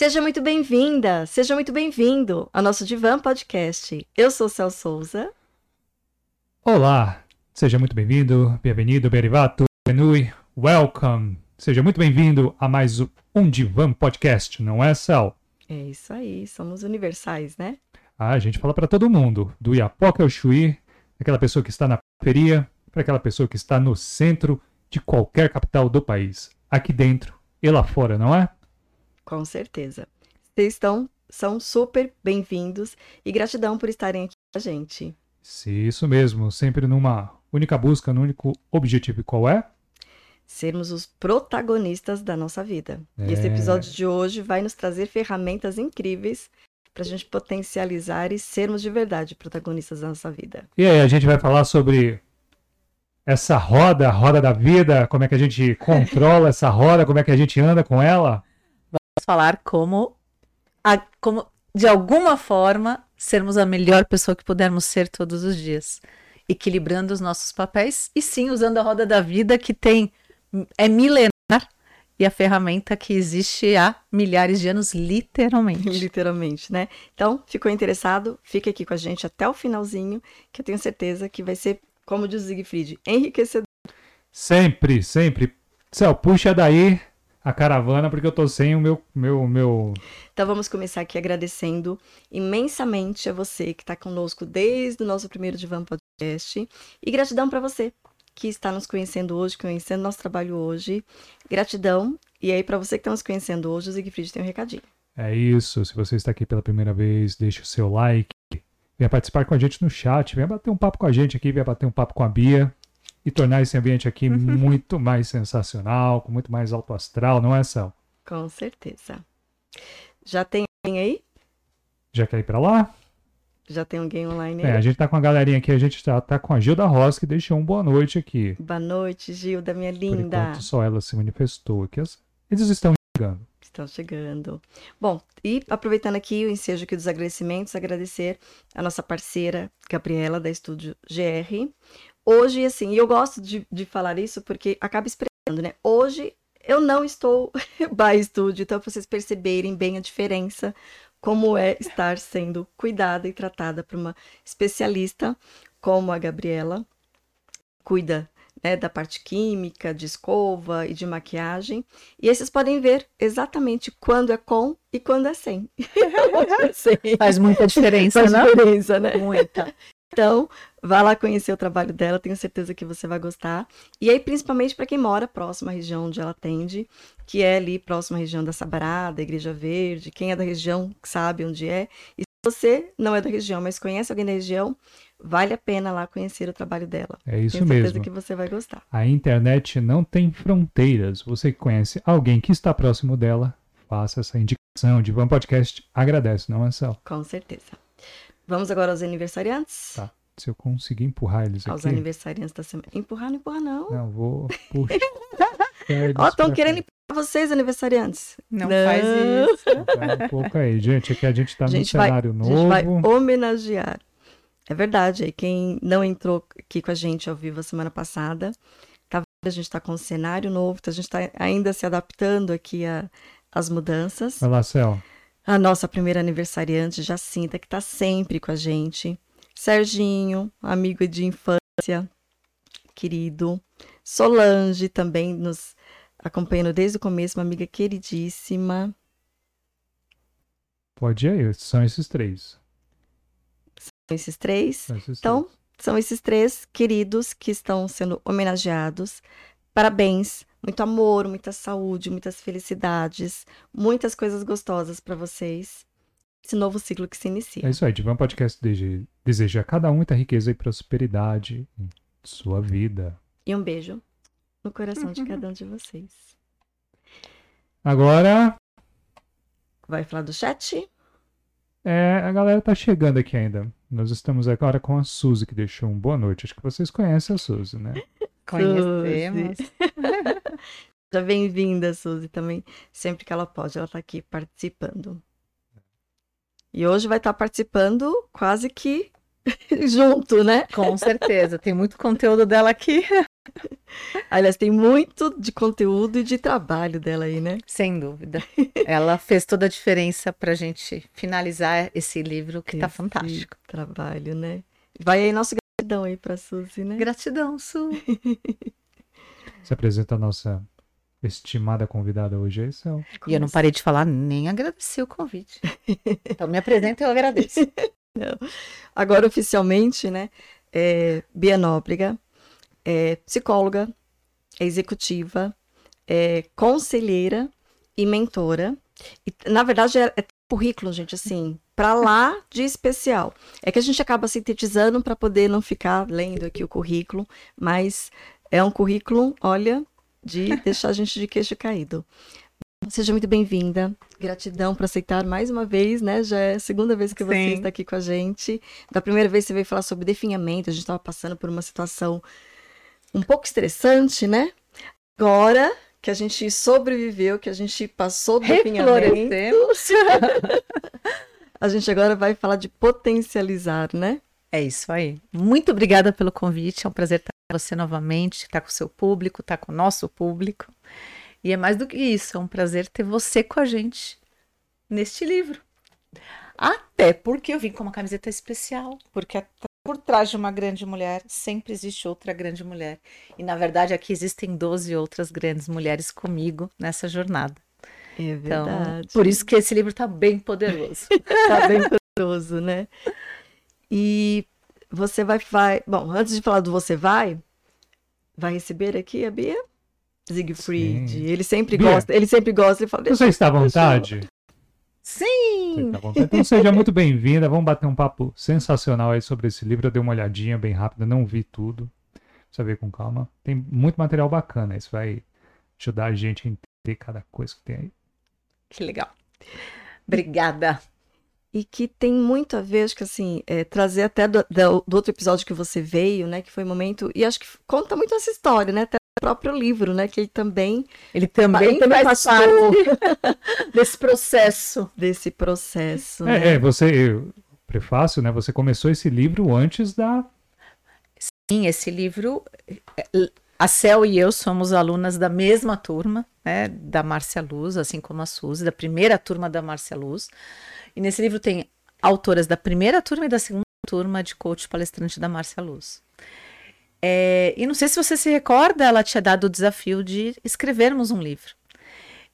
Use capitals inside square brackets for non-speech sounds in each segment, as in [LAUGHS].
Seja muito bem-vinda, seja muito bem-vindo ao nosso Divan Podcast. Eu sou Cel Souza. Olá, seja muito bem-vindo, bem-vindo, berivato, benui, welcome. Seja muito bem-vindo a mais um Divan Podcast, não é, Cel? É isso aí, somos universais, né? Ah, a gente fala para todo mundo, do Iapoca ao Chuí, aquela pessoa que está na periferia, para aquela pessoa que está no centro de qualquer capital do país, aqui dentro e lá fora, não é? Com certeza. Vocês estão, são super bem-vindos e gratidão por estarem aqui com a gente. Sim, isso mesmo, sempre numa única busca, no único objetivo. E qual é? Sermos os protagonistas da nossa vida. É. E esse episódio de hoje vai nos trazer ferramentas incríveis para a gente potencializar e sermos de verdade protagonistas da nossa vida. E aí, a gente vai falar sobre essa roda, a roda da vida, como é que a gente controla essa roda, como é que a gente anda com ela. Vamos falar como, a- como, de alguma forma, sermos a melhor pessoa que pudermos ser todos os dias. Equilibrando os nossos papéis e sim usando a roda da vida que tem é milenar e a ferramenta que existe há milhares de anos, literalmente. [LAUGHS] Literalmente, né? Então, ficou interessado? Fica aqui com a gente até o finalzinho, que eu tenho certeza que vai ser, como diz o Siegfried, enriquecedor. Sempre, sempre. Céu, puxa daí a caravana, porque eu tô sem o meu, meu, meu. Então vamos começar aqui agradecendo imensamente a você que está conosco desde o nosso primeiro Divan Podcast. E gratidão para você que está nos conhecendo hoje, conhecendo nosso trabalho hoje. Gratidão. E aí, para você que está nos conhecendo hoje, o Siegfried tem um recadinho. É isso. Se você está aqui pela primeira vez, deixe o seu like. Venha participar com a gente no chat. Venha bater um papo com a gente aqui. Venha bater um papo com a Bia. E tornar esse ambiente aqui muito mais sensacional, com muito mais alto astral, não é, Céu? Com certeza. Já tem alguém aí? Já quer ir pra lá? Já tem alguém online É, aí? a gente tá com a galerinha aqui, a gente tá, tá com a Gilda Ross, que deixou um boa noite aqui. Boa noite, Gilda, minha Por linda. enquanto, só ela se manifestou aqui. Eles estão chegando. Estão chegando. Bom, e aproveitando aqui o ensejo aqui dos agradecimentos, agradecer a nossa parceira Gabriela, da Estúdio GR. Hoje, assim, e eu gosto de, de falar isso porque acaba expressando, né? Hoje eu não estou [LAUGHS] by estúdio, então vocês perceberem bem a diferença, como é estar sendo cuidada e tratada por uma especialista como a Gabriela, cuida né, da parte química, de escova e de maquiagem. E aí vocês podem ver exatamente quando é com e quando é sem. [LAUGHS] Sem. Faz muita diferença, Faz né? diferença, né? Muita. Então, vá lá conhecer o trabalho dela, tenho certeza que você vai gostar. E aí, principalmente para quem mora próximo à região onde ela atende, que é ali próximo à região da Sabará, da Igreja Verde, quem é da região sabe onde é. E se você não é da região, mas conhece alguém da região, vale a pena lá conhecer o trabalho dela. É isso tenho certeza mesmo. que você vai gostar. A internet não tem fronteiras. Você que conhece alguém que está próximo dela, faça essa indicação de Van Podcast. Agradece, não é, Céu? Com certeza. Vamos agora aos aniversariantes? Tá. Se eu conseguir empurrar eles Aos aqui. empurrar da semana. Empurrar, não empurrar, não. Não, vou puxar. [LAUGHS] eles Ó, estão querendo cá. empurrar vocês, aniversariantes. Não, Não. faz isso. Tá um pouco aí, gente. Aqui a gente tá A num gente vai- cenário A gente vai novo. homenagear. É verdade, aí quem não entrou aqui com a gente ao vivo a semana passada, tá vendo? A gente está com um cenário novo, então a gente está ainda se adaptando aqui a- às mudanças. Vai lá, Céu. A nossa primeira aniversariante, Jacinta, que está sempre com a gente. Serginho, amigo de infância, querido. Solange, também nos acompanhando desde o começo, uma amiga queridíssima. Pode ir aí. São esses três. Esses três. São esses Então, três. são esses três queridos que estão sendo homenageados. Parabéns, muito amor, muita saúde, muitas felicidades, muitas coisas gostosas para vocês. Esse novo ciclo que se inicia. É isso aí. Divan Podcast deseja, a cada um muita riqueza e prosperidade em sua vida. E um beijo no coração de cada um de vocês. Agora, Vai falar do chat? é, a galera tá chegando aqui ainda. Nós estamos agora com a Suzy, que deixou um boa noite. Acho que vocês conhecem a Suzy, né? [LAUGHS] Conhecemos. [LAUGHS] Já bem-vinda, Suzy, também. Sempre que ela pode, ela tá aqui participando. E hoje vai estar participando quase que [LAUGHS] junto, né? Com certeza. Tem muito conteúdo dela aqui. [LAUGHS] Aliás, tem muito de conteúdo e de trabalho dela aí, né? Sem dúvida. Ela fez toda a diferença pra gente finalizar esse livro que tá Esse fantástico. Trabalho, né? Vai aí nosso gratidão aí pra Suzy, né? Gratidão, Su. [LAUGHS] Se apresenta a nossa estimada convidada hoje, aí, Céu. E eu não parei de falar nem agradecer o convite. Então me apresenta e eu agradeço. [LAUGHS] Agora, oficialmente, né? É Bia Nóbrega, é psicóloga, é executiva, é conselheira e mentora. E, na verdade, é, é currículo, gente, assim, para lá de especial. É que a gente acaba sintetizando para poder não ficar lendo aqui o currículo, mas é um currículo, olha, de deixar a gente de queixo caído. Seja muito bem-vinda. Gratidão por aceitar mais uma vez, né? Já é a segunda vez que você Sim. está aqui com a gente. Da primeira vez você veio falar sobre definhamento, a gente estava passando por uma situação um pouco estressante, né? Agora que a gente sobreviveu, que a gente passou do definhamento. [LAUGHS] a gente agora vai falar de potencializar, né? É isso aí. Muito obrigada pelo convite. É um prazer estar com você novamente, estar com o seu público, estar com o nosso público. E é mais do que isso, é um prazer ter você com a gente neste livro. Até porque eu vim com uma camiseta especial, porque por trás de uma grande mulher sempre existe outra grande mulher. E na verdade aqui existem 12 outras grandes mulheres comigo nessa jornada. É Então, verdade. por isso que esse livro está bem poderoso. [LAUGHS] tá bem poderoso, né? E você vai, vai. Bom, antes de falar do você vai, vai receber aqui a Bia? Siegfried. Sim. Ele sempre Bia. gosta, ele sempre gosta, ele fala, Você está à vontade? Sim! Está vontade? Então seja muito bem-vinda. Vamos bater um papo sensacional aí sobre esse livro. Eu dei uma olhadinha bem rápida, não vi tudo. Precisa ver com calma. Tem muito material bacana. Isso vai ajudar a gente a entender cada coisa que tem aí. Que legal. Obrigada. E que tem muito a ver, acho que assim, é, trazer até do, do- do outro episódio que você veio, né? Que foi um momento. E acho que conta muito essa história, né? Até o próprio livro, né? Que ele também Ele também, Ele também faz parte [LAUGHS] desse processo. desse processo. né? É, é, você, eu- prefácio, né? Você começou esse livro antes da. Sim, esse livro, a Cel e eu somos alunas da mesma turma, né, da Márcia Luz, assim como a Suzy, da primeira turma da Márcia Luz. E nesse livro tem autoras da primeira turma e da segunda turma de coach palestrante da Márcia Luz. É, e não sei se você se recorda, ela tinha dado o desafio de escrevermos um livro.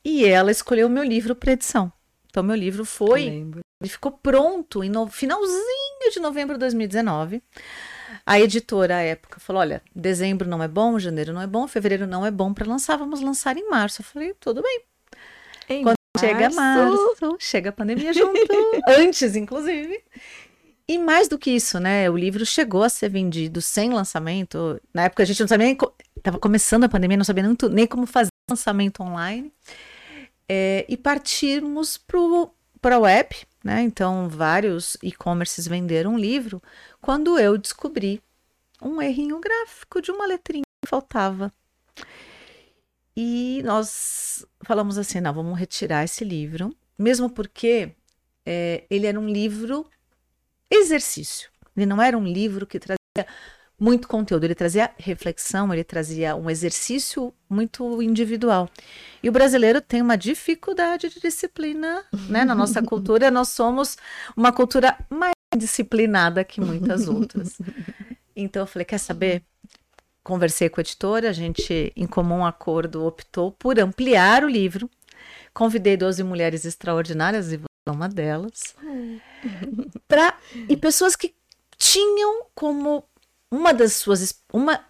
E ela escolheu o meu livro para edição. Então, meu livro foi ele ficou pronto no... finalzinho de novembro de 2019. A editora à época falou: olha, dezembro não é bom, janeiro não é bom, fevereiro não é bom para lançar, vamos lançar em março. Eu falei: tudo bem. Em Quando chega março. março, chega a pandemia junto, [LAUGHS] antes, inclusive. E mais do que isso, né? O livro chegou a ser vendido sem lançamento. Na época a gente não sabia nem. co- Tava começando a pandemia, não sabia nem, nem como fazer lançamento online. É, e partirmos para a web, né? Então, vários e-commerces venderam o livro. Quando eu descobri um errinho gráfico de uma letrinha que faltava. E nós falamos assim: não, vamos retirar esse livro, mesmo porque é, ele era um livro exercício. Ele não era um livro que trazia muito conteúdo, ele trazia reflexão, ele trazia um exercício muito individual. E o brasileiro tem uma dificuldade de disciplina, né? Na nossa [LAUGHS] cultura, nós somos uma cultura mais disciplinada que muitas outras. Então eu falei, quer saber? Conversei com a editora, a gente, em comum acordo, optou por ampliar o livro. Convidei 12 mulheres extraordinárias, e uma delas, pra, e pessoas que tinham como uma das suas uma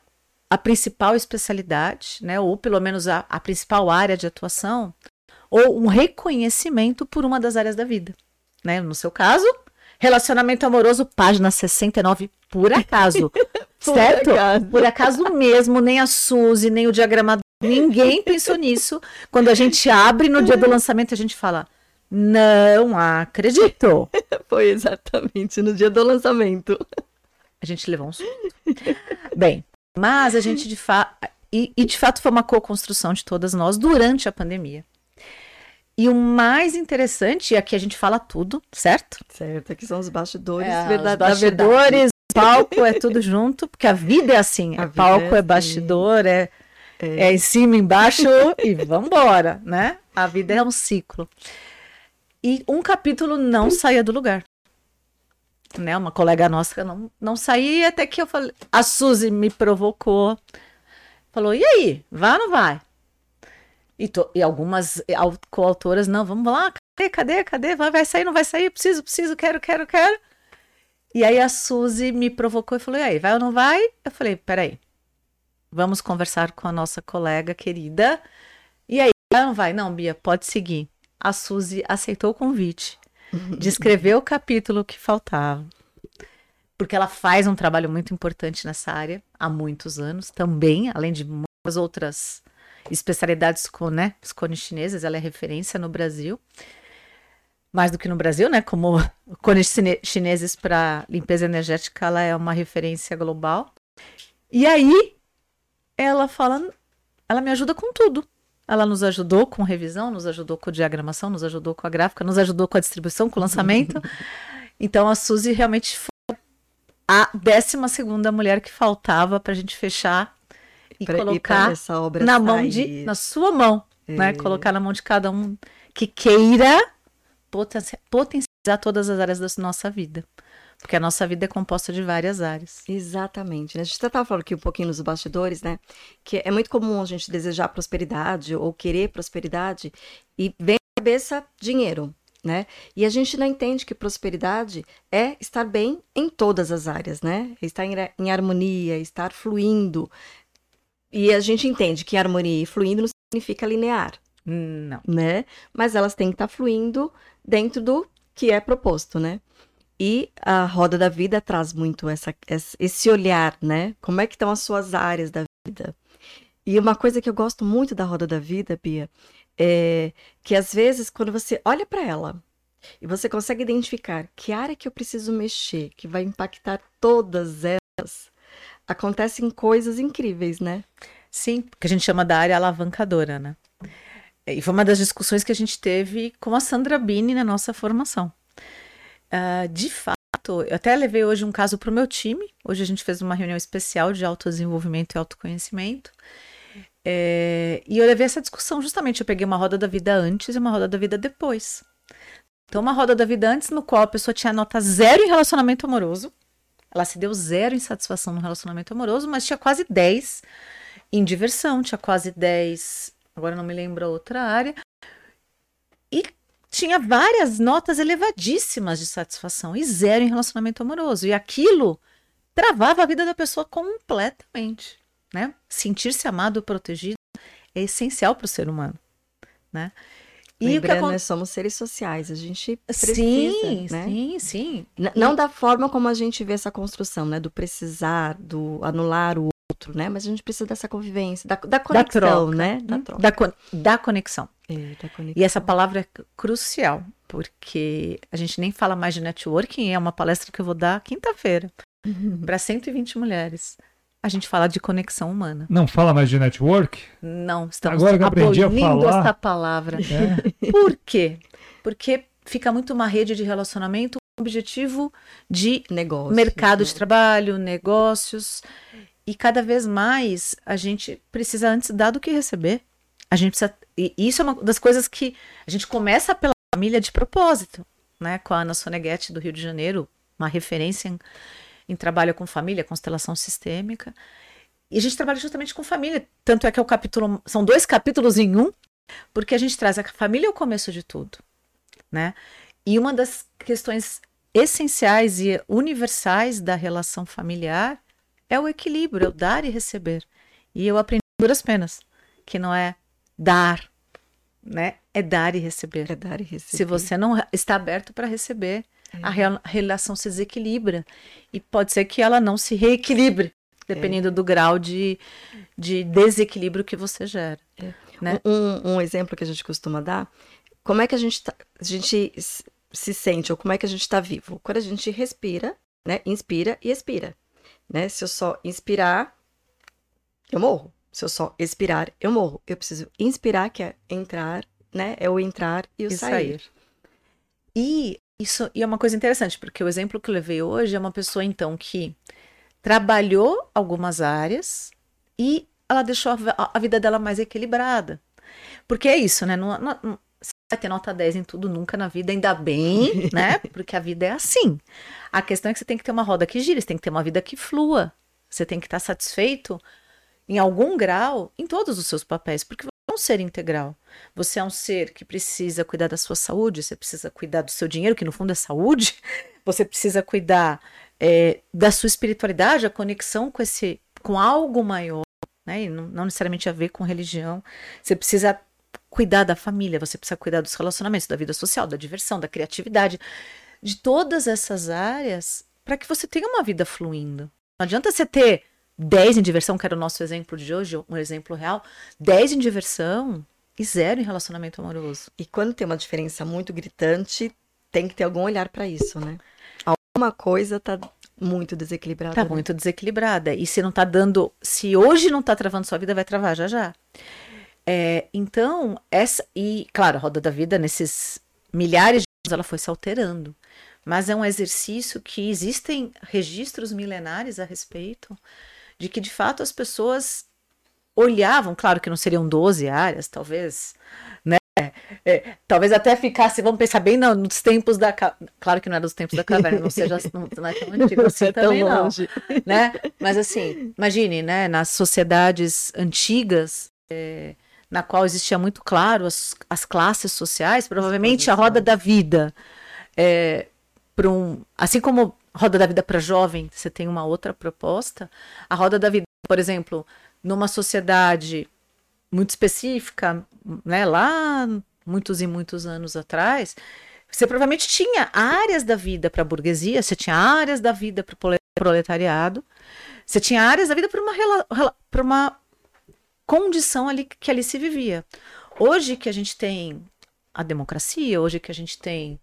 a principal especialidade, né, ou pelo menos a, a principal área de atuação, ou um reconhecimento por uma das áreas da vida, né? No seu caso, relacionamento amoroso, página 69, por acaso. [LAUGHS] certo? acaso. Por acaso mesmo, nem a Suzy, nem o diagramador, ninguém pensou nisso. Quando a gente abre no dia do lançamento, a gente fala: "Não acredito". [LAUGHS] Foi exatamente no dia do lançamento. A gente levou um susto. [LAUGHS] Bem, mas a gente de fato. E, e de fato foi uma co-construção de todas nós durante a pandemia. E o mais interessante, e aqui a gente fala tudo, certo? Certo, aqui são os bastidores É, verdade, os bastidores, [LAUGHS] palco, é tudo junto, porque a vida é assim, A é palco, é é, assim. bastidor, é, é em cima, embaixo e vambora, né? A vida é um ciclo. E um capítulo não saía do lugar. Né? Uma colega nossa não, não saía, até que eu falei. A Suzy me provocou. Falou: e aí, vai ou não vai? E, to- e algumas au- coautoras, não, vamos lá, cadê, cadê, cadê? Vai, vai sair, não vai sair? Preciso, preciso, quero, quero, quero. E aí a Suzy me provocou e falou: e aí, vai ou não vai? Eu falei: peraí, vamos conversar com a nossa colega querida. E aí, vai ou não vai? Não, Bia, pode seguir. A Suzy aceitou o convite [LAUGHS] de escrever o capítulo que faltava. Porque ela faz um trabalho muito importante nessa área há muitos anos também, além de muitas outras especialidades com, né, os cones chineses, ela é referência no Brasil. Mais do que no Brasil, né? Como [LAUGHS] cones chine- chineses para limpeza energética, ela é uma referência global. E aí, ela fala, ela me ajuda com tudo. Ela nos ajudou com revisão, nos ajudou com diagramação, nos ajudou com a gráfica, nos ajudou com a distribuição, com o lançamento. [LAUGHS] Então a Suzy realmente foi a décima segunda mulher que faltava para a gente fechar e Pra- colocar essa obra na mão sair. de, na sua mão, né? É. Colocar na mão de cada um que queira potencia- potencializar todas as áreas da nossa vida. Porque a nossa vida é composta de várias áreas. Exatamente. né? A gente estava falando aqui um pouquinho nos bastidores, né? Que é muito comum a gente desejar prosperidade ou querer prosperidade e vem na cabeça dinheiro, né? E a gente não entende que prosperidade é estar bem em todas as áreas, né? Estar em, em harmonia, estar fluindo. E a gente entende que harmonia e fluindo não significa linear, Não. né? Mas elas têm que estar fluindo dentro do que é proposto, né? E a roda da vida traz muito essa, esse olhar, né? Como é que estão as suas áreas da vida? E uma coisa que eu gosto muito da roda da vida, Bia, é que às vezes quando você olha para ela e você consegue identificar que área que eu preciso mexer, que vai impactar todas elas, acontecem coisas incríveis, né? Sim, que a gente chama da área alavancadora, né? E foi uma das discussões que a gente teve com a Sandra Bini na nossa formação. Ah, de fato, eu até levei hoje um caso para o meu time. Hoje a gente fez uma reunião especial de autodesenvolvimento e autoconhecimento. É, e eu levei essa discussão justamente. Eu peguei uma roda da vida antes e uma roda da vida depois. Então, uma roda da vida antes, no qual a pessoa tinha nota zero em relacionamento amoroso. Ela se deu zero em satisfação no relacionamento amoroso, mas tinha quase 10 em diversão, tinha quase 10, agora não me lembro a outra área. E tinha várias notas elevadíssimas de satisfação e zero em relacionamento amoroso. E aquilo travava a vida da pessoa completamente, né? Sentir-se amado, protegido é essencial para o ser humano, né? E o que nós somos seres sociais, a gente precisa, Sim, né? sim, sim. N- Não da forma como a gente vê essa construção, né? Do precisar, do anular o outro, né? Mas a gente precisa dessa convivência, da, da conexão, troca. né? Da troca. Da, da conexão. É, da conexão. E essa palavra é crucial, porque a gente nem fala mais de networking, é uma palestra que eu vou dar quinta-feira para 120 mulheres. A gente fala de conexão humana. Não fala mais de network? Não, estamos Agora que eu aprendi a falar. essa palavra. É. [LAUGHS] Por quê? Porque fica muito uma rede de relacionamento com o objetivo de Negócio. mercado de né? trabalho, negócios. E cada vez mais a gente precisa antes dar do que receber. A gente precisa. E isso é uma das coisas que a gente começa pela família de propósito, né? Com a Ana Soneghetti do Rio de Janeiro, uma referência em, em trabalho com família, constelação sistêmica. E a gente trabalha justamente com família. Tanto é que é o capítulo. São dois capítulos em um, porque a gente traz a família é o começo de tudo, né? E uma das questões essenciais e universais da relação familiar é o equilíbrio, é o dar e receber. E eu aprendi duras penas, que não é dar, né? É dar e receber. É dar e receber. Se você não está aberto para receber, a rela- relação se desequilibra. E pode ser que ela não se reequilibre, dependendo do grau de, de desequilíbrio que você gera. né? Um, um exemplo que a gente costuma dar, como é que a gente, tá- a gente se sente, ou como é que a gente está vivo? Quando a gente respira, né? Inspira e expira. Né? Se eu só inspirar, eu morro. Se eu só expirar, eu morro. Eu preciso inspirar, que é entrar, né? É o entrar e o E sair. sair. E Isso, e é uma coisa interessante, porque o exemplo que eu levei hoje é uma pessoa, então, que trabalhou algumas áreas e ela deixou a, a vida dela mais equilibrada. Porque é isso, né? Não, não, você vai ter nota 10 em tudo nunca na vida, ainda bem, [LAUGHS] né? Porque a vida é assim. A questão é que você tem que ter uma roda que gira, você tem que ter uma vida que flua. Você tem que estar satisfeito em algum grau em todos os seus papéis, porque você é um ser integral. Você é um ser que precisa cuidar da sua saúde, você precisa cuidar do seu dinheiro, que no fundo é saúde, [LAUGHS] você precisa cuidar é, da sua espiritualidade, a conexão com esse, com algo maior, né? E não, não necessariamente a ver com religião. Você precisa cuidar da família, você precisa cuidar dos relacionamentos, da vida social, da diversão, da criatividade, de todas essas áreas, para que você tenha uma vida fluindo. Não adianta você ter 10 em diversão, que era o nosso exemplo de hoje, um exemplo real, 10 em diversão e zero em relacionamento amoroso. E quando tem uma diferença muito gritante, tem que ter algum olhar para isso, né? Alguma coisa tá muito desequilibrada. Tá né? muito desequilibrada. E se não tá dando. Se hoje não tá travando sua vida, vai travar já já. É, então, essa. E, claro, a roda da vida, nesses milhares de anos, ela foi se alterando. Mas é um exercício que existem registros milenares a respeito de que, de fato, as pessoas olhavam, claro que não seriam 12 áreas, talvez, né? É, talvez até ficasse, vamos pensar bem no, nos tempos da. Claro que não é dos tempos da caverna, não seja não, não é tão [LAUGHS] antigo assim é tão também, não. longe. Né? Mas assim, imagine, né? Nas sociedades antigas, é, na qual existia muito claro as, as classes sociais, provavelmente a roda da vida. É, para um, assim como roda da vida para jovem, você tem uma outra proposta. A roda da vida, por exemplo, numa sociedade muito específica, né, lá muitos e muitos anos atrás, você provavelmente tinha áreas da vida para a burguesia, você tinha áreas da vida para o proletariado, você tinha áreas da vida para uma, uma condição ali que ali se vivia. Hoje que a gente tem a democracia, hoje que a gente tem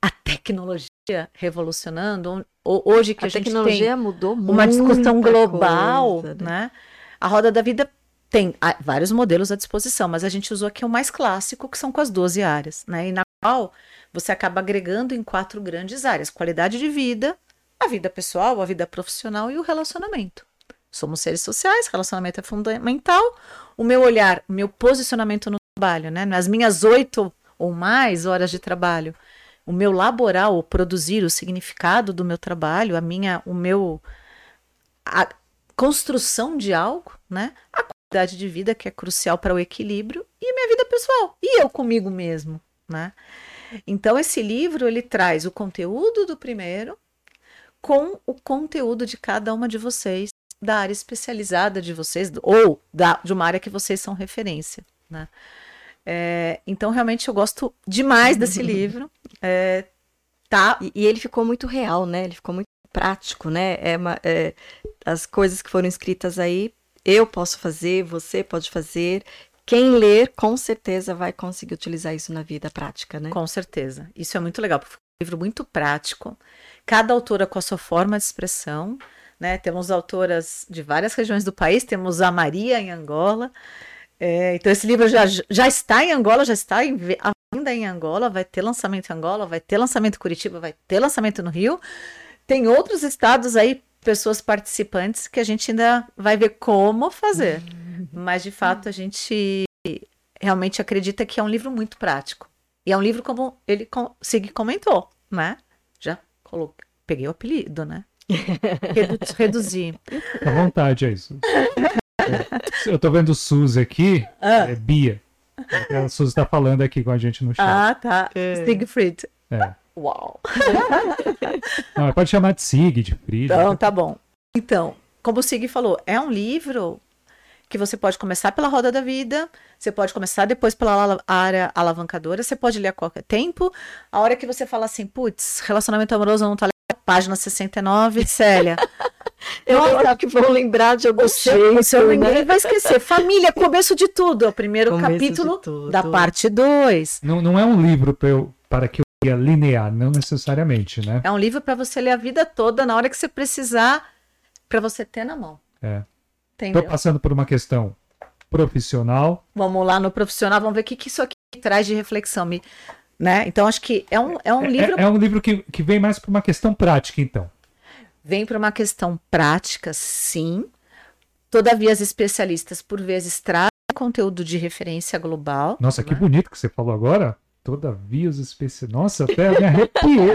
a tecnologia revolucionando, hoje que a, A gente tecnologia tem mudou muito. uma discussão global, coisa, né? A roda da vida tem ah, vários modelos à disposição, mas a gente usou aqui o mais clássico, que são com as 12 áreas, né? E na qual você acaba agregando em quatro grandes áreas: qualidade de vida, a vida pessoal, a vida profissional e o relacionamento. Somos seres sociais, relacionamento é fundamental. O meu olhar, o meu posicionamento no trabalho, né? Nas minhas oito ou mais horas de trabalho, o meu laboral, o produzir, o significado do meu trabalho, a minha, o meu, a construção de algo, né? A qualidade de vida que é crucial para o equilíbrio e minha vida pessoal e eu comigo mesmo, né? Então esse livro ele traz o conteúdo do primeiro com o conteúdo de cada uma de vocês da área especializada de vocês ou da, de uma área que vocês são referência, né? É, então realmente eu gosto demais desse [LAUGHS] livro. É, tá E, e ele ficou muito real, né? Ele ficou muito prático, né? É uma- é, as coisas que foram escritas aí, eu posso fazer, você pode fazer. Quem ler, com certeza vai conseguir utilizar isso na vida prática, né? Com certeza. Isso é muito legal, porque é um livro muito prático. Cada autora com a sua forma de expressão. Né? Temos autoras de várias regiões do país, temos a Maria em Angola. É, então, esse livro já, já está em Angola, já está em, ainda em Angola, vai ter lançamento em Angola, vai ter lançamento em Curitiba, vai ter lançamento no Rio. Tem outros estados aí, pessoas participantes, que a gente ainda vai ver como fazer. Mas, de fato, a gente realmente acredita que é um livro muito prático. E é um livro como ele com- Sig comentou, né? Já coloquei, peguei o apelido, né? [LAUGHS] Redu reduzi. Fica à vontade, é isso. [LAUGHS] É, [LAUGHS] Eu tô vendo o Suzy aqui, Ah, é Bia. A Suzy tá falando aqui com a gente no chat. ah, tá. É. Siegfried. É. Uau. [LAUGHS] Não, pode chamar de Sig, de Frida. Então, tá bom. Então, como o Sig falou, é um livro que você pode começar pela roda da vida, você pode começar depois pela área alavancadora, você pode ler a qualquer tempo. A hora que você fala assim, putz, relacionamento amoroso não tá legal, página 69, Célia. Eu Nossa, acho que vão lembrar de algum O seu, ninguém vai esquecer. Família, começo de tudo. É o primeiro Começo capítulo da parte 2. Não, não é um livro pra eu- para que eu leia linear, não necessariamente, né? É um livro para você ler a vida toda na hora que você precisar, para você ter na mão. É. Tô passando por uma questão profissional. Vamos lá no profissional, vamos ver o que, que isso aqui traz de reflexão. Me, Né? Então, acho que é um, é um É- livro É, é um livro que, que vem mais para uma questão prática, então. Vem para uma questão prática, sim. Todavia, as especialistas, por vezes, trazem conteúdo de referência global. Nossa, que né? bonito que você falou agora. Todavia os especialistas. Nossa, até me arrepiei.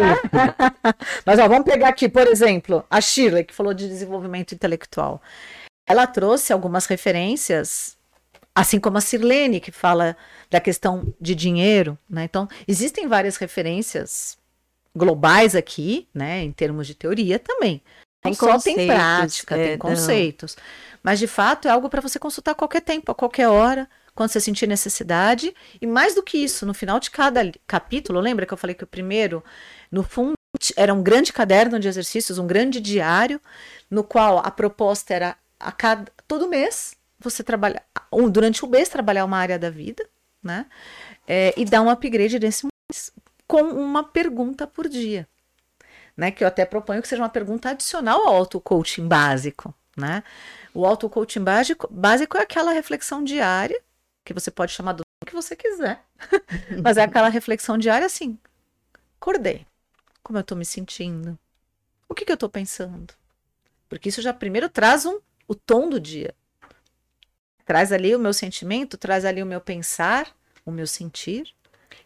[LAUGHS] Mas ó, vamos pegar aqui, por exemplo, a Shirley, que falou de desenvolvimento intelectual. Ela trouxe algumas referências, assim como a Sirlene, que fala da questão de dinheiro. Né? Então, existem várias referências globais aqui, né, em termos de teoria também. Tem Não só tem prática, é, tem não. conceitos. Mas, de fato, é algo para você consultar a qualquer tempo, a qualquer hora, quando você sentir necessidade. E mais do que isso, no final de cada capítulo, lembra que eu falei que o primeiro, no fundo, era um grande caderno de exercícios, um grande diário, no qual a proposta era a cada todo mês você trabalhar, durante o mês trabalhar uma área da vida, né? É, e dar um upgrade nesse mês com uma pergunta por dia. Né, que eu até proponho que seja uma pergunta adicional ao auto-coaching básico. Né? O auto-coaching básico, básico é aquela reflexão diária, que você pode chamar do que você quiser, [LAUGHS] mas é aquela reflexão diária assim: acordei, como eu estou me sentindo, o que, que eu estou pensando. Porque isso já primeiro traz um, o tom do dia. Traz ali o meu sentimento, traz ali o meu pensar, o meu sentir,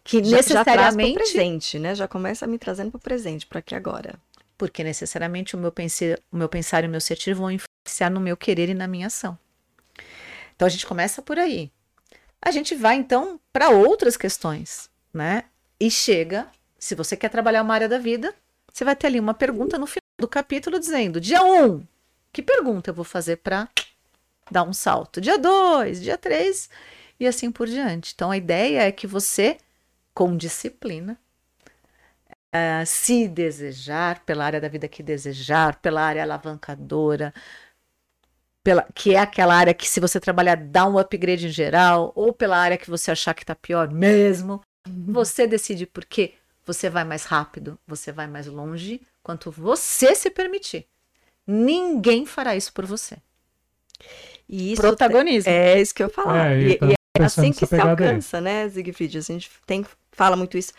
que Já, já necessariamente presente, né? Já começa me trazendo pro presente, para que agora. porque necessariamente o meu, pense, o meu pensar e o meu sentir vão influenciar no meu querer e na minha ação. Então a gente começa por aí. A gente vai então para outras questões, né? E chega, se você quer trabalhar uma área da vida, você vai ter ali uma pergunta no final do capítulo dizendo: dia 1, um, que pergunta eu vou fazer para dar um salto? Dia 2, dia 3 e assim por diante. Então a ideia é que você, com disciplina, ah, se desejar, pela área da vida que desejar, pela área alavancadora, pela, que é aquela área que, se você trabalhar, dá um upgrade em geral, ou pela área que você achar que está pior mesmo, você decide porque você vai mais rápido, você vai mais longe, quanto você se permitir. Ninguém fará isso por você. E isso Protagonismo. é isso que eu falar. É, eu e, tava e é assim que se alcança, né, Siegfried? A gente tem, fala muito isso.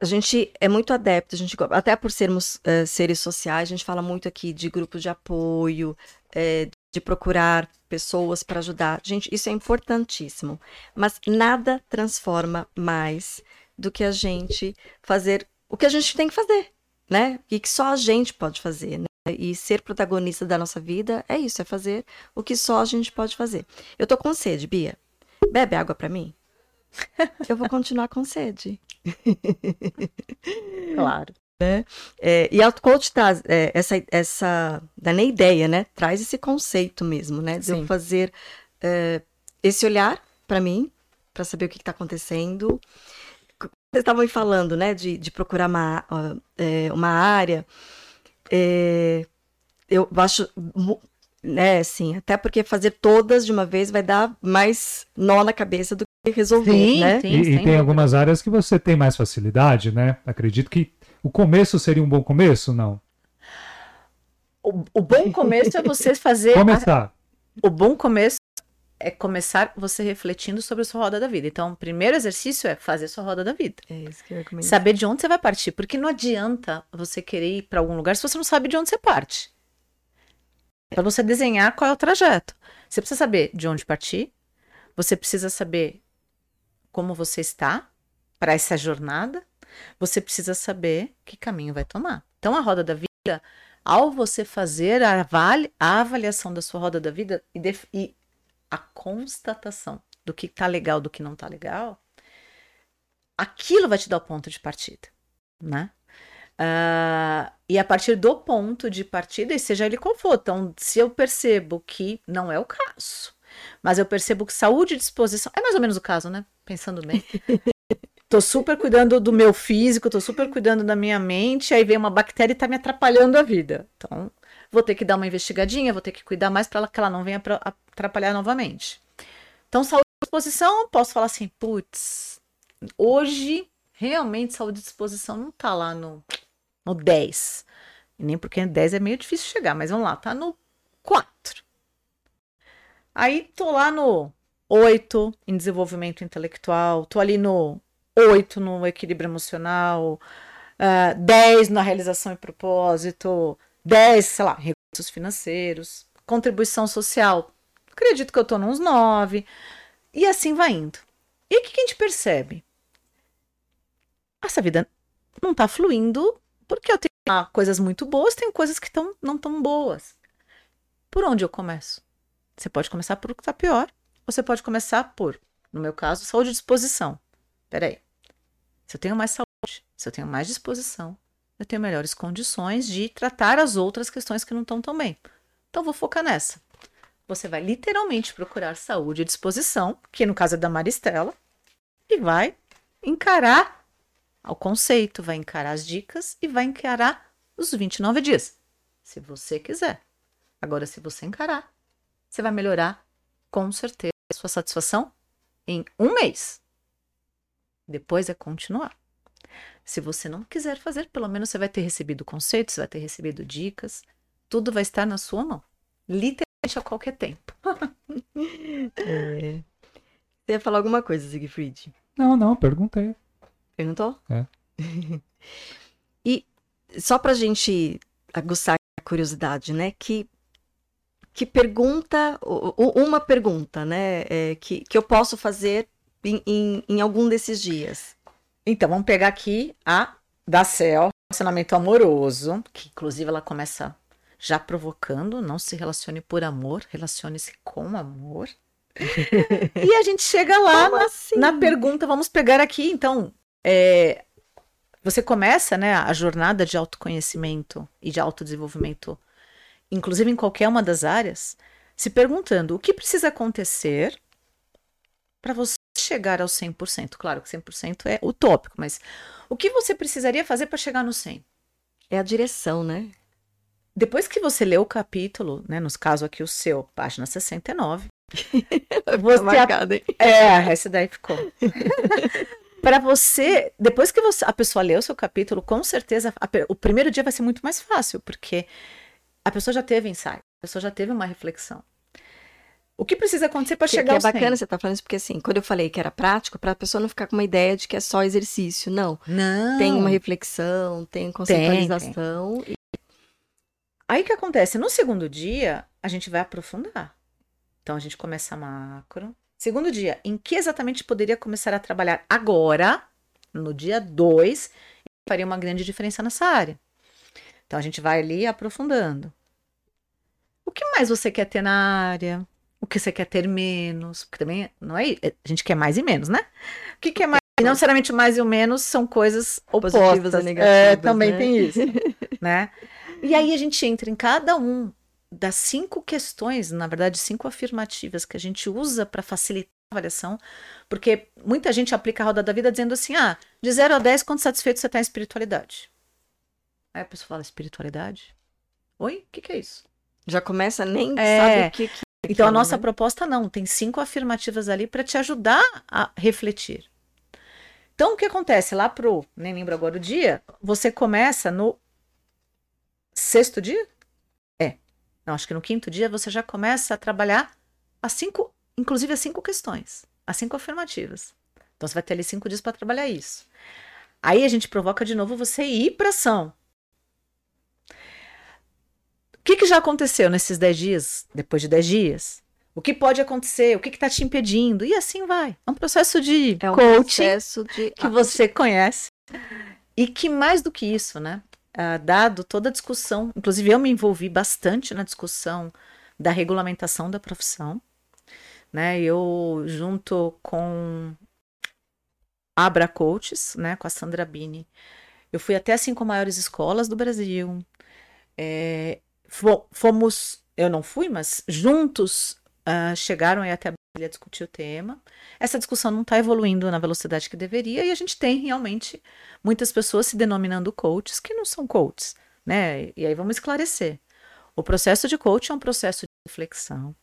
A gente é muito adepto, a gente, até por sermos eh, seres sociais, a gente fala muito aqui de grupo de apoio, eh, de procurar pessoas para ajudar. Gente, isso é importantíssimo. Mas nada transforma mais do que a gente fazer o que a gente tem que fazer, né? E que só a gente pode fazer, né? E ser protagonista da nossa vida é isso, é fazer o que só a gente pode fazer. Eu tô com sede, Bia. Bebe água pra mim? Eu vou continuar com sede. [LAUGHS] Claro. É, e auto-coach traz é, essa, essa, não é nem ideia, né? Traz esse conceito mesmo, né? De eu Sim. fazer é, esse olhar pra mim, pra saber o que, que tá acontecendo. Vocês estavam falando, né? De, de procurar uma, é, uma área. É, eu acho, né? Assim, até porque fazer todas de uma vez vai dar mais nó na cabeça do que resolver, Sim, né? sim. E, e tem algumas áreas que você tem mais facilidade, né? Acredito que o começo seria um bom começo, não? O, o bom começo é você [LAUGHS] fazer. a- Começar. o bom começo é começar você refletindo sobre a sua roda da vida. Então, o primeiro exercício é fazer sua roda da vida. É isso que eu ia comentar. Saber de onde você vai partir, porque não adianta você querer ir para algum lugar se você não sabe de onde você parte. Para você desenhar qual é o trajeto. Você precisa saber de onde partir, você precisa saber como você está para essa jornada, você precisa saber que caminho vai tomar. Então, a roda da vida, ao você fazer a, avali- a avaliação da sua roda da vida e, e a constatação do que tá legal, do que não tá legal, aquilo vai te dar o ponto de partida, né? Ah, e a partir do ponto de partida, e seja ele qual for, então, se eu percebo que não é o caso, mas eu percebo que saúde e disposição, é mais ou menos o caso, né? Pensando bem. [LAUGHS] Tô super cuidando do meu físico, tô super cuidando da minha mente, aí vem uma bactéria e tá me atrapalhando a vida. Então, vou ter que dar uma investigadinha, vou ter que cuidar mais para que ela não venha pra atrapalhar novamente. Então, saúde e disposição, posso falar assim, putz, hoje realmente saúde e disposição não tá lá no, no 10. E nem porque 10 é meio difícil chegar, mas vamos lá, tá no 4. Aí tô lá no 8 em desenvolvimento intelectual, tô ali no 8 no equilíbrio emocional, uh, 10 na realização e propósito, 10, sei lá, recursos financeiros, contribuição social. Acredito que eu estou nos 9. E assim vai indo. E o que, que a gente percebe? Essa vida não está fluindo porque eu tenho coisas muito boas, tenho coisas que tão, não tão boas. Por onde eu começo? Você pode começar por o que está pior, ou você pode começar por, no meu caso, saúde e disposição. Peraí. Se eu tenho mais saúde, se eu tenho mais disposição, eu tenho melhores condições de tratar as outras questões que não estão tão bem. Então, vou focar nessa. Você vai literalmente procurar saúde e disposição, que no caso é da Maristela, e vai encarar o conceito, vai encarar as dicas e vai encarar os 29 dias, se você quiser. Agora, se você encarar, você vai melhorar com certeza a sua satisfação em um mês. Depois é continuar. Se você não quiser fazer, pelo menos você vai ter recebido conceitos, vai ter recebido dicas, tudo vai estar na sua mão. Literalmente a qualquer tempo. [LAUGHS] é. Você ia falar alguma coisa, Siegfried? Não, não, perguntei. Perguntou? É. [LAUGHS] e só pra gente aguçar a curiosidade, né? Que que pergunta, uma pergunta, né, é, que, que eu posso fazer em, em, em, algum desses dias. Então, vamos pegar aqui a da Cel, relacionamento amoroso, que inclusive ela começa já provocando, não se relacione por amor, relacione-se com amor. [LAUGHS] e a gente chega lá na, assim? na, pergunta, vamos pegar aqui, então, é, você começa, né, a jornada de autoconhecimento e de autodesenvolvimento inclusive em qualquer uma das áreas, se perguntando o que precisa acontecer para você chegar ao 100%. Claro que 100% é utópico, mas o que você precisaria fazer para chegar no 100? É a direção, né? Depois que você lê o capítulo, né, nos casos aqui o seu, página 69, [LAUGHS] você marcado, hein? É, esse daí ficou. [LAUGHS] para você, depois que você, a pessoa lê o seu capítulo, com certeza a, o primeiro dia vai ser muito mais fácil, porque a pessoa já teve insight, a pessoa já teve uma reflexão. O que precisa acontecer para chegar que é É bacana 100? você estar tá falando isso, porque assim, quando eu falei que era prático, para a pessoa não ficar com uma ideia de que é só exercício. Não. Não. Tem uma reflexão, tem conceitualização. Tem, tem. E... Aí o que acontece? No segundo dia, a gente vai aprofundar. Então a gente começa macro. Segundo dia, em que exatamente poderia começar a trabalhar agora, no dia 2, faria uma grande diferença nessa área. Então a gente vai ali aprofundando. O que mais você quer ter na área? O que você quer ter menos? Porque também não é, é a gente quer mais e menos, né? O que, que é mais? E não necessariamente mais e o menos são coisas opostas. Positivas e negativas. É, também né? tem isso, [LAUGHS] né? E aí a gente entra em cada um das cinco questões, na verdade, cinco afirmativas que a gente usa para facilitar a avaliação, porque muita gente aplica a roda da vida dizendo assim: ah, de 0 a 10, quanto satisfeito você está em espiritualidade? Aí a pessoa fala espiritualidade. Oi? O que, que é isso? Já começa nem é, sabe o que, que é Então a nossa né? proposta não, tem cinco afirmativas ali para te ajudar a refletir. Então o que acontece lá pro, nem lembro agora o dia, você começa no sexto dia? Não, acho que no quinto dia você já começa a trabalhar as cinco, inclusive as cinco questões, as cinco afirmativas. Então você vai ter ali cinco dias para trabalhar isso. Aí a gente provoca de novo você ir para ação que, que já aconteceu nesses 10 dias, depois de 10 dias? O que pode acontecer? O que está te impedindo? E assim vai. É um processo de é um coaching processo de... que você conhece. E que mais do que isso, né? Uh, dado toda a discussão, inclusive eu me envolvi bastante na discussão da regulamentação da profissão, né? Eu junto com Abra Coaches, né? Com a Sandra Bini, eu fui até as cinco maiores escolas do Brasil. É, fomos, eu não fui, mas juntos uh, chegaram aí até a discutir o tema. Essa discussão não está evoluindo na velocidade que deveria e a gente tem realmente muitas pessoas se denominando coaches que não são coaches, né? E aí vamos esclarecer. O processo de coach é um processo de reflexão,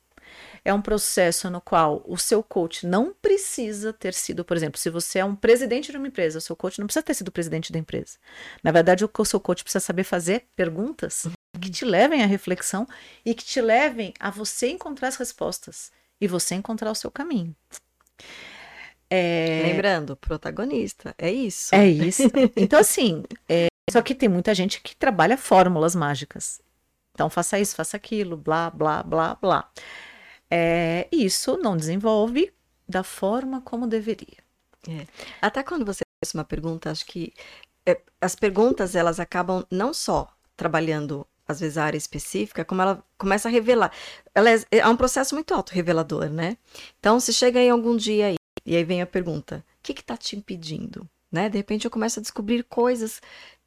é um processo no qual o seu coach não precisa ter sido, por exemplo, se você é um presidente de uma empresa, o seu coach não precisa ter sido presidente da empresa. Na verdade, o seu coach precisa saber fazer perguntas que te levem à reflexão e que te levem a você encontrar as respostas e você encontrar o seu caminho. É, Lembrando, protagonista, é isso. é isso. Então, assim, é, só que tem muita gente que trabalha fórmulas mágicas. Então, faça isso, faça aquilo, blá, blá, blá, blá. É, isso não desenvolve da forma como deveria. Até quando você faz uma pergunta, acho que é, as perguntas elas acabam não só trabalhando às vezes a área específica, como ela começa a revelar. Ela é, é um processo muito auto-revelador, né? Então, se chega aí algum dia aí, e aí vem a pergunta: o que está te impedindo? Né? De repente eu começo a descobrir coisas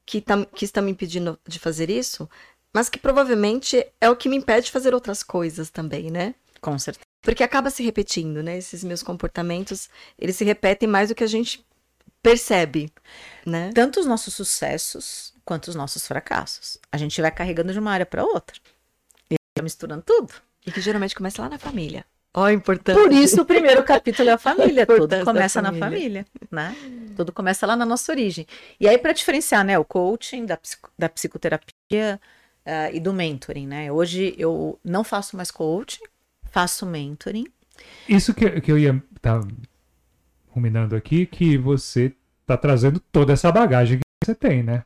que, tá, que estão me impedindo de fazer isso, mas que provavelmente é o que me impede de fazer outras coisas também, né? Com certeza. Porque acaba se repetindo, né? Esses meus comportamentos, eles se repetem mais do que a gente percebe, né? Tanto os nossos sucessos quanto os nossos fracassos. A gente vai carregando de uma área para outra. E vai misturando tudo. E que geralmente começa lá na família. Ó, a importância. Por isso o primeiro capítulo é a [LAUGHS] família. Tudo começa na família. família, né? Tudo começa lá na nossa origem. E aí, para diferenciar, né, o coaching da, psico- da psicoterapia ah, e do mentoring, né? Hoje eu não faço mais coaching, faço mentoring. Isso que, que eu ia estar ruminando aqui, que você tá trazendo toda essa bagagem que você tem, né?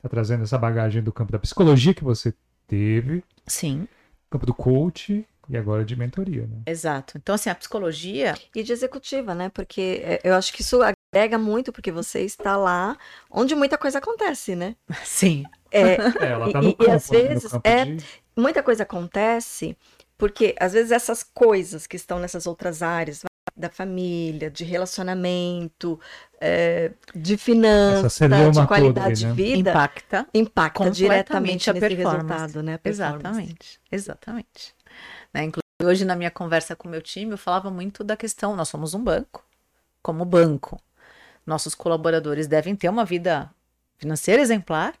Tá trazendo essa bagagem do campo da psicologia que você teve, Sim, campo do coach e agora de mentoria, né? exato. Então, assim, a psicologia. E de executiva, né? Porque é, eu acho que isso agrega muito, porque você está lá onde muita coisa acontece, né? [LAUGHS] Sim. É, É, ela tá E- no e campo, às né? no vezes campo é- de- muita coisa acontece porque às vezes essas coisas que estão nessas outras áreas da família, de relacionamento, é, de Essa finança, celeuma de qualidade de né? vida, Impacta impacta completamente diretamente a nesse performance. resultado, né? Exatamente, exatamente. Né, Inclusive, hoje na minha conversa com o meu time, eu falava muito da questão: nós somos um banco. Como banco, nossos colaboradores devem ter uma vida financeira exemplar,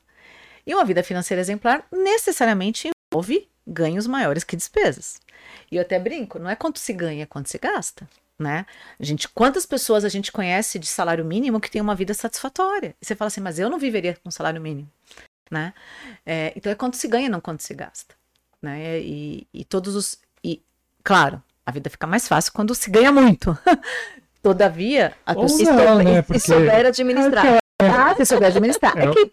e uma vida financeira exemplar necessariamente envolve ganhos maiores que despesas. E eu até brinco: não é quanto se ganha, é quanto se gasta. Né? A gente, quantas pessoas a gente conhece de salário mínimo que tem uma vida satisfatória? E você fala assim, mas eu não viveria com salário mínimo, né? É, então é quanto se ganha, não quanto se gasta, né? E, e todos os, e claro, a vida fica mais fácil quando se ganha muito. [LAUGHS] Todavia, a Ou pessoa não, E- né? Porque souber administrar. [LAUGHS] ah, se souber administrar. É, É que,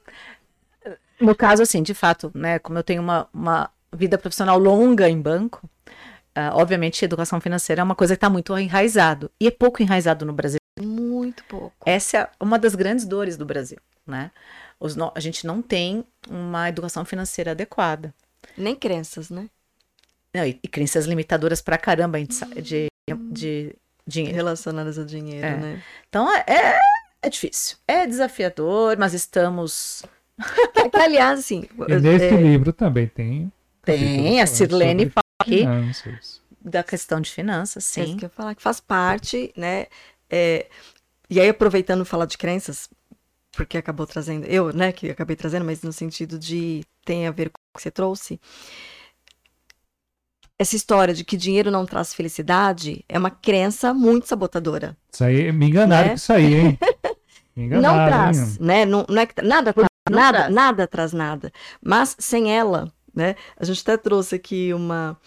no caso, assim, de fato, né, como eu tenho uma, uma vida profissional longa em banco, ah, obviamente, educação financeira é uma coisa que está muito enraizado. E é pouco enraizado no Brasil. Muito pouco. Essa é uma das grandes dores do Brasil, né? Os no- A gente não tem uma educação financeira adequada. Nem crenças, né? Não, e, e crenças limitadoras pra caramba a gente sa- de, de dinheiro. Relacionadas ao dinheiro, É. né? Então é, é, é difícil. É desafiador, mas estamos. [LAUGHS] Que, aliás, assim, E nesse é, livro também tem. Tem, a Sirlene sobre fala aqui finanças. da questão de finanças, É isso sim. que eu ia falar, que faz parte, né? É, e aí, aproveitando falar de crenças, porque acabou trazendo, eu, né, que acabei trazendo, mas no sentido de tem a ver com o que você trouxe. Essa história de que dinheiro não traz felicidade é uma crença muito sabotadora. Isso aí, me enganaram Né? com isso aí, hein? [LAUGHS] Me enganaram, não traz, hein? né? Não, não é que, nada traz, Não nada, traz. nada traz nada. Mas sem ela, né? A gente até trouxe aqui uma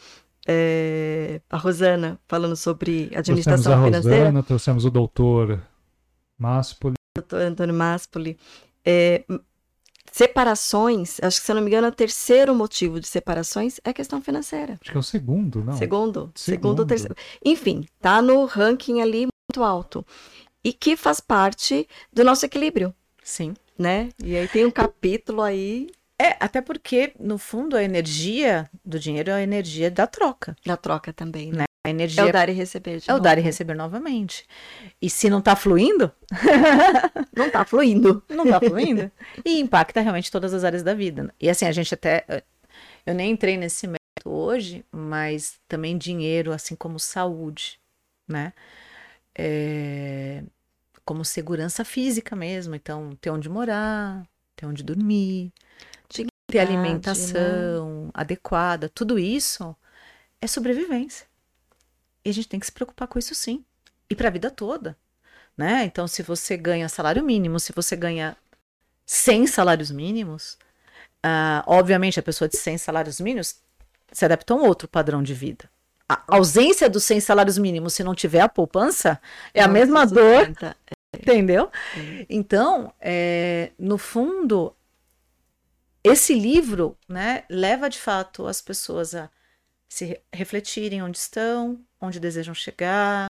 é, a Rosana falando sobre Trouxemos a administração financeira. Rosana, trouxemos o doutor Máspoli. doutor Antônio Maspoli, é, separações, acho que se eu não me engano, o terceiro motivo de separações é a questão financeira. Acho que é o segundo, não? Segundo, segundo, Segundo. ou terceiro. Enfim, tá no ranking ali muito alto. E que faz parte do nosso equilíbrio, Sim. né? E aí tem um capítulo aí É, até porque, no fundo, a energia do dinheiro é a energia da troca. da troca também, né? A É energia o dar e receber. de é o novo. dar e receber novamente. E se não tá fluindo, [LAUGHS] Não tá fluindo. não tá fluindo. e impacta realmente todas as áreas da vida. E assim, a gente até. Eu nem entrei nesse mérito hoje, mas também dinheiro, assim como saúde, né? É, como segurança física mesmo. Então, ter onde morar, ter onde dormir, ter Dignidade, alimentação adequada, tudo isso é sobrevivência. E a gente tem que se preocupar com isso sim. E para a vida toda. Né? Então, se você ganha salário mínimo, se você ganha 100 salários mínimos, ah, obviamente a pessoa de 100 salários mínimos se adapta a um outro padrão de vida. a ausência dos 100 salários mínimos, se não tiver a poupança, é a Não mesma se dor, sustenta. entendeu? Sim. Então, é, no fundo, esse livro né, leva de fato as pessoas a se re- refletirem onde estão, onde desejam chegar,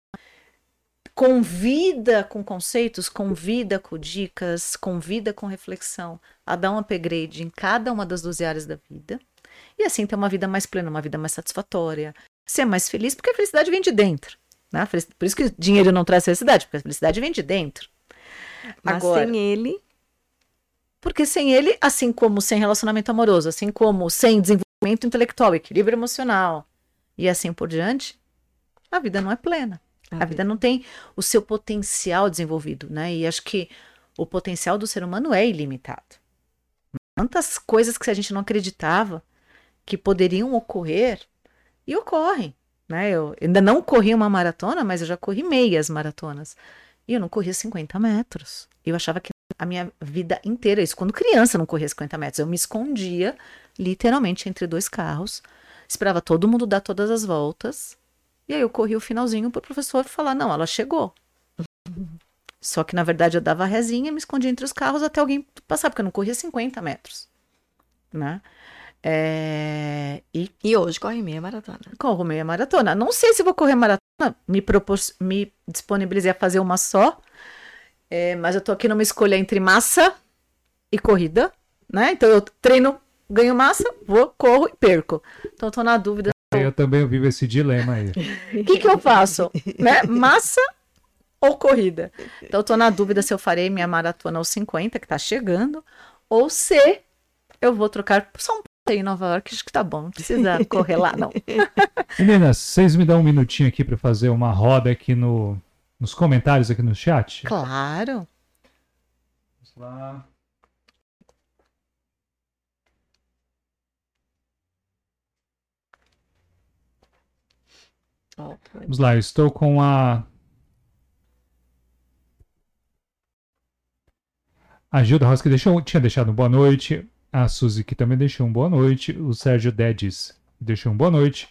convida com conceitos, convida com dicas, convida com reflexão a dar um upgrade em cada uma das 12 áreas da vida e assim ter uma vida mais plena, uma vida mais satisfatória, ser mais feliz, porque a felicidade vem de dentro. Né? Por isso que dinheiro não traz felicidade, porque a felicidade vem de dentro. Mas Agora- sem ele, Porque sem ele, assim como sem relacionamento amoroso, assim como sem desenvolvimento intelectual, equilíbrio emocional e assim por diante, a vida não é plena. A vida não tem o seu potencial desenvolvido, né? E acho que o potencial do ser humano é ilimitado. Tantas coisas que a gente não acreditava que poderiam ocorrer e ocorrem, né? Eu ainda não corri uma maratona, mas eu já corri meias maratonas. E eu não corria 50 metros. Eu achava que a minha vida inteira, isso quando criança não corria 50 metros, eu me escondia literalmente entre dois carros, esperava todo mundo dar todas as voltas, e aí eu corri o finalzinho pro professor falar: não, ela chegou. [LAUGHS] Só que na verdade eu dava a rezinha e me escondia entre os carros até alguém passar, porque eu não corria 50 metros. Né? É, E E hoje corre meia maratona. corro meia maratona. Não sei se vou correr maratona, me, propor... me disponibilizei a fazer uma só, é, mas eu tô aqui numa escolha entre massa e corrida, né? Então eu treino, ganho massa, vou, corro e perco. Então eu tô na dúvida. Eu também vivo esse dilema aí. O que, que eu faço? né? Massa ou corrida? Então eu tô na dúvida se eu farei minha maratona aos 50, que tá chegando, ou se eu vou trocar só um em Nova York, acho que tá bom, não precisa correr lá, não. [LAUGHS] Meninas, vocês me dão um minutinho aqui para fazer uma roda aqui no, nos comentários aqui no chat? Claro. Vamos lá. Vamos lá, eu estou com a. A Gilda Rosa que deixou, tinha deixado um boa noite. A Suzy que também deixou um boa noite. O Sérgio Dedes deixou um boa noite.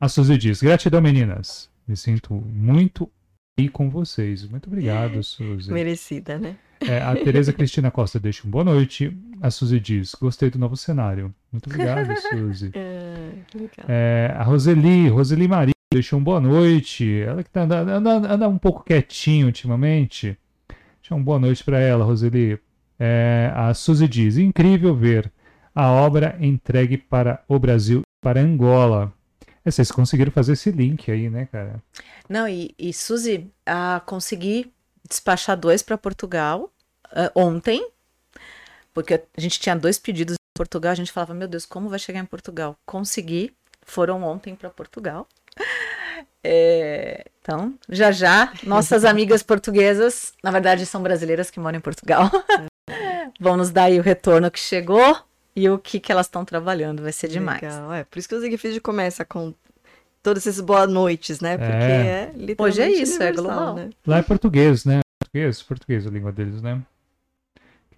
A Suzy diz: Gratidão, meninas. Me sinto muito aí com vocês. Muito obrigado, Suzy. merecida, né? É, a Tereza Cristina Costa deixa um boa noite. A Suzy diz: Gostei do novo cenário. Muito obrigado, [LAUGHS] Suzy. É. É, a Roseli, Roseli Maria deixou um boa noite. Ela que tá andando, anda, anda um pouco quietinho ultimamente. Deixa um boa noite para ela, Roseli. É, a Suzy diz: incrível ver a obra entregue para o Brasil e para Angola. É, vocês conseguiram fazer esse link aí, né, cara? Não, e, e Suzy, ah, consegui despachar dois para Portugal ah, ontem, porque a gente tinha dois pedidos em Portugal, a gente falava, meu Deus, como vai chegar em Portugal? Consegui, foram ontem para Portugal. [LAUGHS] É, então, já já, nossas amigas portuguesas, na verdade são brasileiras que moram em Portugal, [LAUGHS] vão nos dar aí o retorno que chegou e o que, que elas estão trabalhando, vai ser demais. Legal. É, por isso que o Zigfried começa com todos esses boa noites, né? Porque É. é, literalmente Hoje é isso, é global. né? Lá é português, né? Português, português a língua deles, né?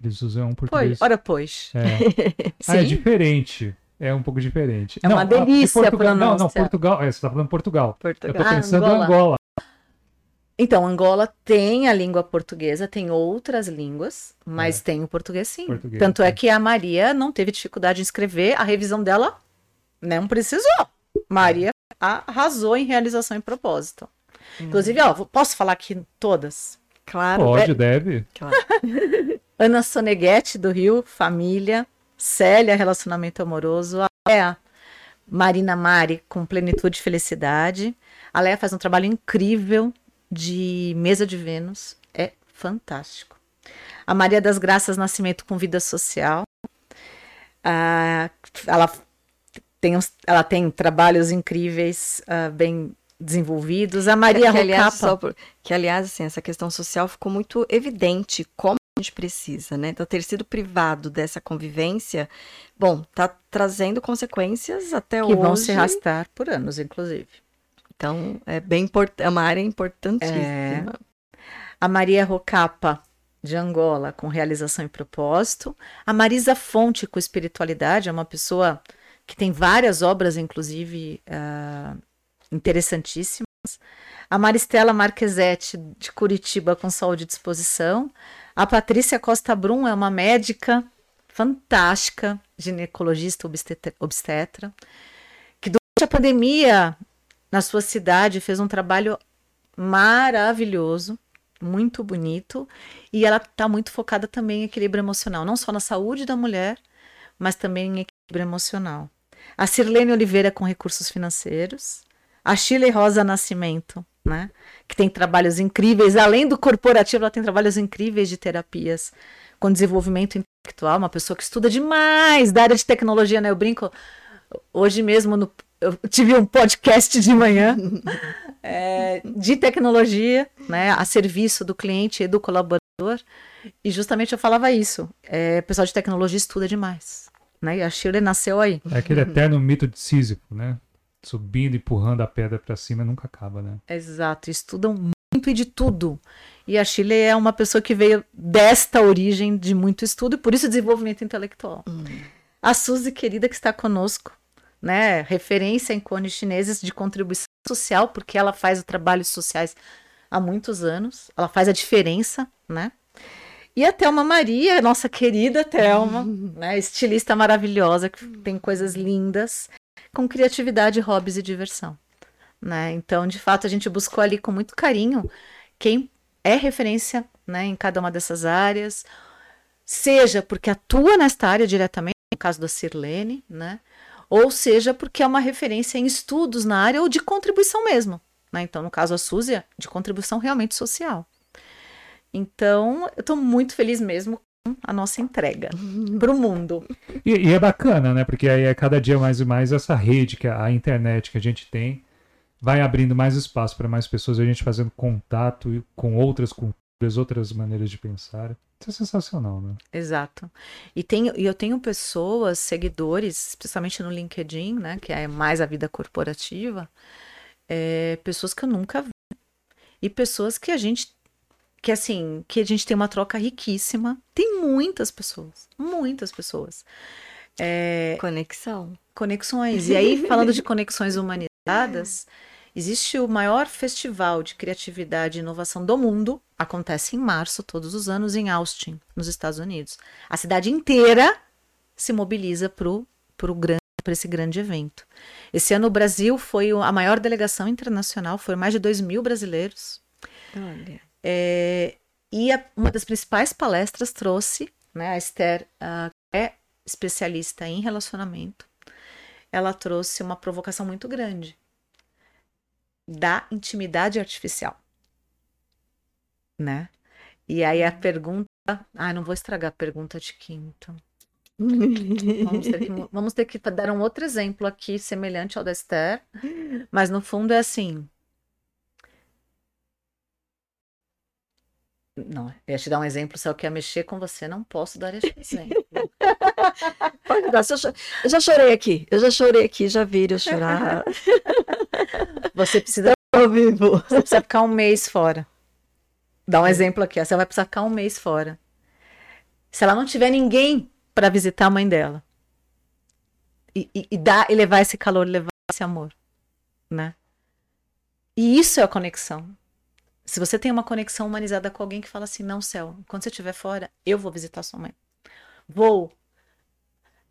Eles usam um Pois, português. ora pois. É. [LAUGHS] Ah, é diferente. É um pouco diferente. É uma a- delícia de a Portugal, Não, não. Portugal. É, você tá falando Portugal. Eu Portugal. tô Ah, pensando em Angola. Angola. Então, Angola tem a língua portuguesa, tem outras línguas, mas tem o português sim. Português, Tanto é né? que a Maria não teve dificuldade em escrever, a revisão dela não precisou. Maria arrasou em realização e propósito. Inclusive, ó, posso falar aqui todas? Claro. Pode, é- deve. claro. [LAUGHS] Ana Soneghetti, do Rio, família. Célia, relacionamento amoroso. A Léa, Marina Mari, com plenitude e felicidade. A Léa faz um trabalho incrível de mesa de Vênus. É fantástico. A Maria das Graças Nascimento com vida social. Ah, ela, tem uns- ela tem trabalhos incríveis, ah, bem desenvolvidos. A Maria que, aliás, por- que, aliás, assim, essa questão social ficou muito evidente como a gente precisa, né? Então, ter sido privado dessa convivência, bom, tá trazendo consequências até que hoje. vão se arrastar por anos, inclusive. Então, é bem é uma área importantíssima. A Maria Rocapa, de Angola, com realização e propósito. A Marisa Fonte, com espiritualidade, é uma pessoa que tem várias obras, inclusive, ah, interessantíssimas. A Maristela Marquesetti, de Curitiba, com saúde e disposição. A Patrícia Costa Brum é uma médica fantástica, ginecologista obstetra, obstetra, que durante a pandemia, na sua cidade, fez um trabalho maravilhoso, muito bonito, e ela está muito focada também em equilíbrio emocional, não só na saúde da mulher, mas também em equilíbrio emocional. A Sirlene Oliveira com recursos financeiros, a Chile Rosa Nascimento, né, que tem trabalhos incríveis, além do corporativo, ela tem trabalhos incríveis de terapias com desenvolvimento intelectual, uma pessoa que estuda demais da área de tecnologia, né? Eu brinco, hoje mesmo no, eu tive um podcast de manhã [LAUGHS] é, de tecnologia, né, a serviço do cliente e do colaborador, e justamente eu falava isso. É, o pessoal de tecnologia estuda demais, né? E a Shirley nasceu aí. É aquele eterno mito de Sísifo, né? Subindo, empurrando a pedra para cima, nunca acaba, né? Exato, estudam muito e de tudo. E a Chile é uma pessoa que veio desta origem de muito estudo e por isso desenvolvimento intelectual. Hum. A Suzy, querida, que está conosco, né? Referência em cones chineses de contribuição social, porque ela faz trabalhos sociais há muitos anos, ela faz a diferença, né? E a Thelma Maria, nossa querida Thelma, [LAUGHS] né? Estilista maravilhosa, que tem coisas lindas, com criatividade, hobbies e diversão. Né? Então, de fato, a gente buscou ali com muito carinho quem é referência né, em cada uma dessas áreas, seja porque atua nesta área diretamente, no caso da Sirlene, né? Ou seja porque é uma referência em estudos na área ou de contribuição mesmo. Né? Então, no caso, a Súzia, de contribuição realmente social. Então, eu estou muito feliz mesmo com a nossa entrega [LAUGHS] para o mundo. E, e, é bacana, né? Porque aí é cada dia mais e mais essa rede, que é a internet que a gente tem, vai abrindo mais espaço para mais pessoas, a gente fazendo contato com outras culturas, outras maneiras de pensar. É sensacional, né? Exato. E tenho, eu tenho pessoas, seguidores, especialmente no LinkedIn, né, que é mais a vida corporativa, é, pessoas que eu nunca vi. E pessoas que a gente que assim, que a gente tem uma troca riquíssima. Tem muitas pessoas, muitas pessoas. É, Conexão. Conexões. E aí, falando de conexões humanizadas, [LAUGHS] Existe o maior festival de criatividade e inovação do mundo, acontece em março todos os anos em Austin, nos Estados Unidos. A cidade inteira se mobiliza para esse grande evento. Esse ano o Brasil foi a maior delegação internacional, foram mais de 2 mil brasileiros. Olha. É, e a, uma das principais palestras trouxe, né, a Esther uh, é especialista em relacionamento, ela trouxe uma provocação muito grande da intimidade artificial. Né? E aí a pergunta. Ah, não vou estragar a pergunta de quinto. vamos, ter que, vamos ter que dar um outro exemplo aqui, semelhante ao da Esther, mas no fundo é assim. Não, eu ia te dar um exemplo, se eu quero mexer com você, não posso dar esse [LAUGHS] exemplo. Pode dar, eu já chorei aqui, eu já chorei aqui, já vi eu chorar. [LAUGHS] Você precisa. Ao vivo. Você precisa ficar um mês fora. Dá um exemplo aqui. Ó. Você vai precisar ficar um mês fora. Se ela não tiver ninguém para visitar a mãe dela. E, e, e, dar, e levar esse calor, levar esse amor. Né? E isso é a conexão. Se você tem uma conexão humanizada com alguém que fala assim, não, céu, quando você estiver fora, eu vou visitar sua mãe. Vou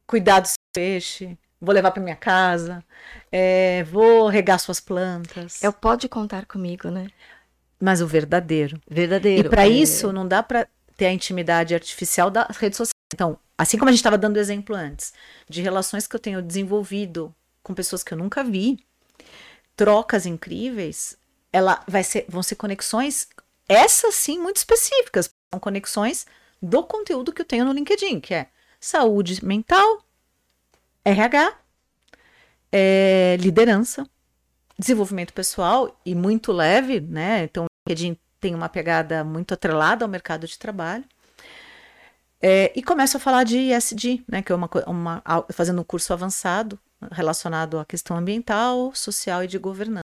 cuidar do seu peixe, vou levar para minha casa, é, vou regar suas plantas. É o pode contar comigo, né? Mas o verdadeiro. Verdadeiro. E para é... isso não dá para ter a intimidade artificial das redes sociais. Então, assim como a gente estava dando exemplo antes, de relações que eu tenho desenvolvido com pessoas que eu nunca vi, trocas incríveis, ela vai ser, vão ser conexões, essas sim, muito específicas. São conexões do conteúdo que eu tenho no LinkedIn, que é saúde mental, RH, é, liderança, desenvolvimento pessoal e muito leve, né? Então, o LinkedIn tem uma pegada muito atrelada ao mercado de trabalho. É, e começo a falar de ESG, né? Que é uma, uma fazendo um curso avançado relacionado à questão ambiental, social e de governança.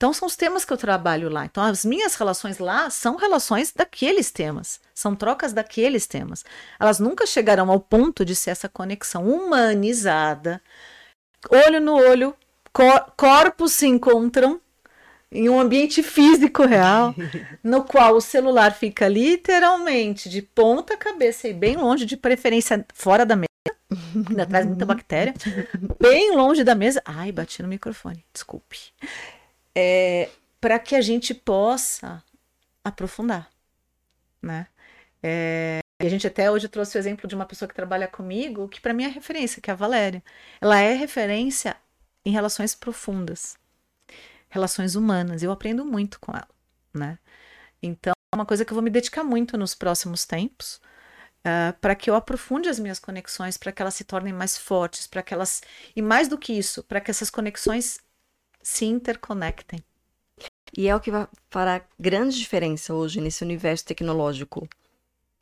Então, são os temas que eu trabalho lá. Então, as minhas relações lá são relações daqueles temas, são trocas daqueles temas. Elas nunca chegarão ao ponto de ser essa conexão humanizada, olho no olho cor corpos se encontram em um ambiente físico real, [LAUGHS] no qual o celular fica literalmente de ponta cabeça e bem longe, de preferência fora da mesa, ainda traz muita [LAUGHS] bactéria, bem longe da mesa. Ai, bati no microfone, desculpe. É, para que a gente possa aprofundar, né? É, e a gente até hoje trouxe o exemplo de uma pessoa que trabalha comigo, que para mim é referência, que é a Valéria. Ela é referência em relações profundas, relações humanas. Eu aprendo muito com ela, né? Então, é uma coisa que eu vou me dedicar muito nos próximos tempos, uh, para que eu aprofunde as minhas conexões, para que elas se tornem mais fortes, para que elas. E mais do que isso, para que essas conexões se interconectem. E é o que vai fará grande diferença hoje nesse universo tecnológico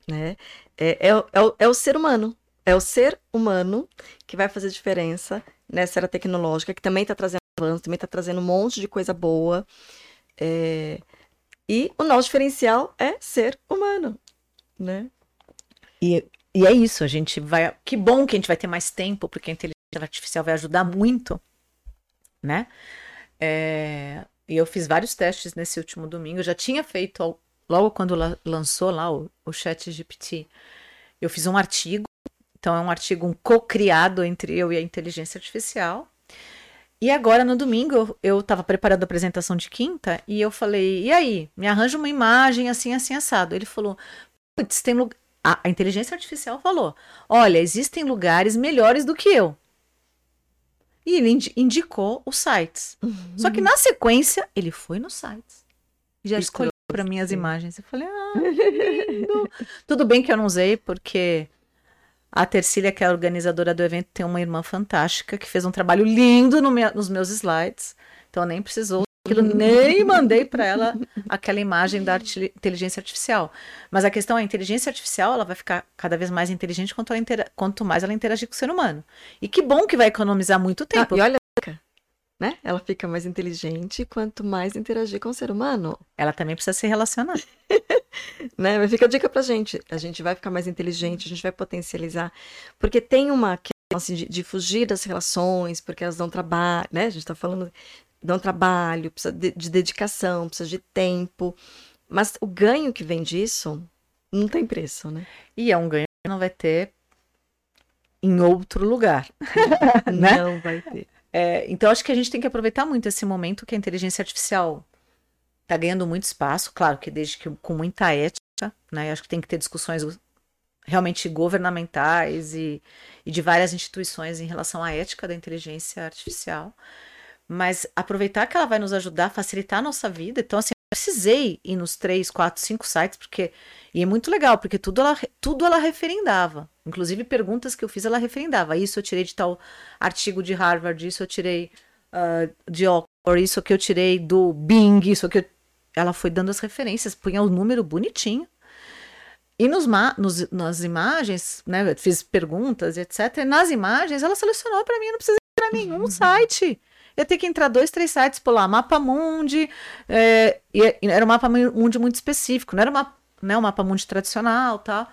né? É, é, é, o, é o ser humano. É o ser humano que vai fazer diferença nessa era tecnológica, que também está trazendo avanço, também está trazendo um monte de coisa boa. É... E o nosso diferencial é ser humano, né? E, e é isso, a gente vai. Que bom que a gente vai ter mais tempo, porque a inteligência artificial vai ajudar muito, né? É, e eu fiz vários testes nesse último domingo. Eu já tinha feito logo quando lançou lá o, o Chat GPT, eu fiz um artigo. Então, é um artigo um co-criado entre eu e a inteligência artificial. E agora, no domingo, eu estava preparando a apresentação de quinta e eu falei: e aí, me arranja uma imagem assim, assim, assado. Ele falou: putz, tem lugar. A, a inteligência artificial falou: olha, existem lugares melhores do que eu. E ele indicou os sites. Uhum. Só que na sequência, ele foi nos sites. Já escolheu para mim as imagens. Eu falei, ah, lindo. [LAUGHS] Tudo bem que eu não usei, porque a Tercília, que é a organizadora do evento, tem uma irmã fantástica que fez um trabalho lindo no meu, nos meus slides. Então nem precisou aquilo, nem mandei para ela aquela imagem da inteligência artificial. Mas a questão é, a inteligência artificial ela vai ficar cada vez mais inteligente quanto, quanto mais ela interagir com o ser humano. E que bom que vai economizar muito tempo. Ah, e olha, né? Ela fica mais inteligente quanto mais interagir com o ser humano. Ela também precisa se relacionar. [LAUGHS] né? Mas fica a dica pra gente. A gente vai ficar mais inteligente, a gente vai potencializar. Porque tem uma questão assim, de, de, fugir das relações, porque elas dão trabalho, né? A gente tá falando, dão trabalho, precisa de, de dedicação, precisa de tempo. Mas o ganho que vem disso não tem preço, né? E é um ganho que não vai ter em outro lugar. [LAUGHS] né? Não vai ter. É, então, acho que a gente tem que aproveitar muito esse momento que a inteligência artificial está ganhando muito espaço, claro que desde que com muita ética, né? Acho que tem que ter discussões realmente governamentais e, e de várias instituições em relação à ética da inteligência artificial. Mas aproveitar que ela vai nos ajudar a facilitar a nossa vida. Então, assim, eu precisei ir nos três, quatro, cinco sites, porque. E é muito legal, porque tudo ela, tudo ela referendava. Inclusive, perguntas que eu fiz, ela referendava. Isso eu tirei de tal artigo de Harvard, isso eu tirei uh, de Oxford, isso que eu tirei do Bing, isso que eu... Ela foi dando as referências, punha o número bonitinho. E nos, nos, nas imagens, né, fiz perguntas, etc. E nas imagens, ela selecionou para mim, não precisa entrar nenhum uhum. site. Ia ter que entrar dois, três sites por lá. Mapa Mundi, é, era um mapa mundi muito específico, não era uma, né, um mapa mundi tradicional tal.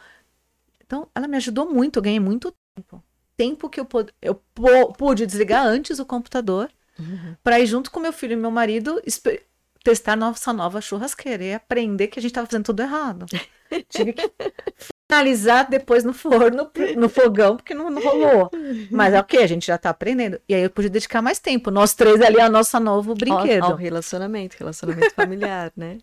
Então, ela me ajudou muito, eu ganhei muito tempo. Tempo que eu, eu pude desligar antes o computador uhum. para ir junto com meu filho e meu marido testar nossa nova churrasqueira e aprender que a gente estava fazendo tudo errado. [LAUGHS] Tive que finalizar depois no forno, no fogão, porque não, não rolou. Mas é ok, a gente já está aprendendo. E aí eu pude dedicar mais tempo. Nós três ali, a nosso novo brinquedo. Ao, ao relacionamento, relacionamento familiar, né?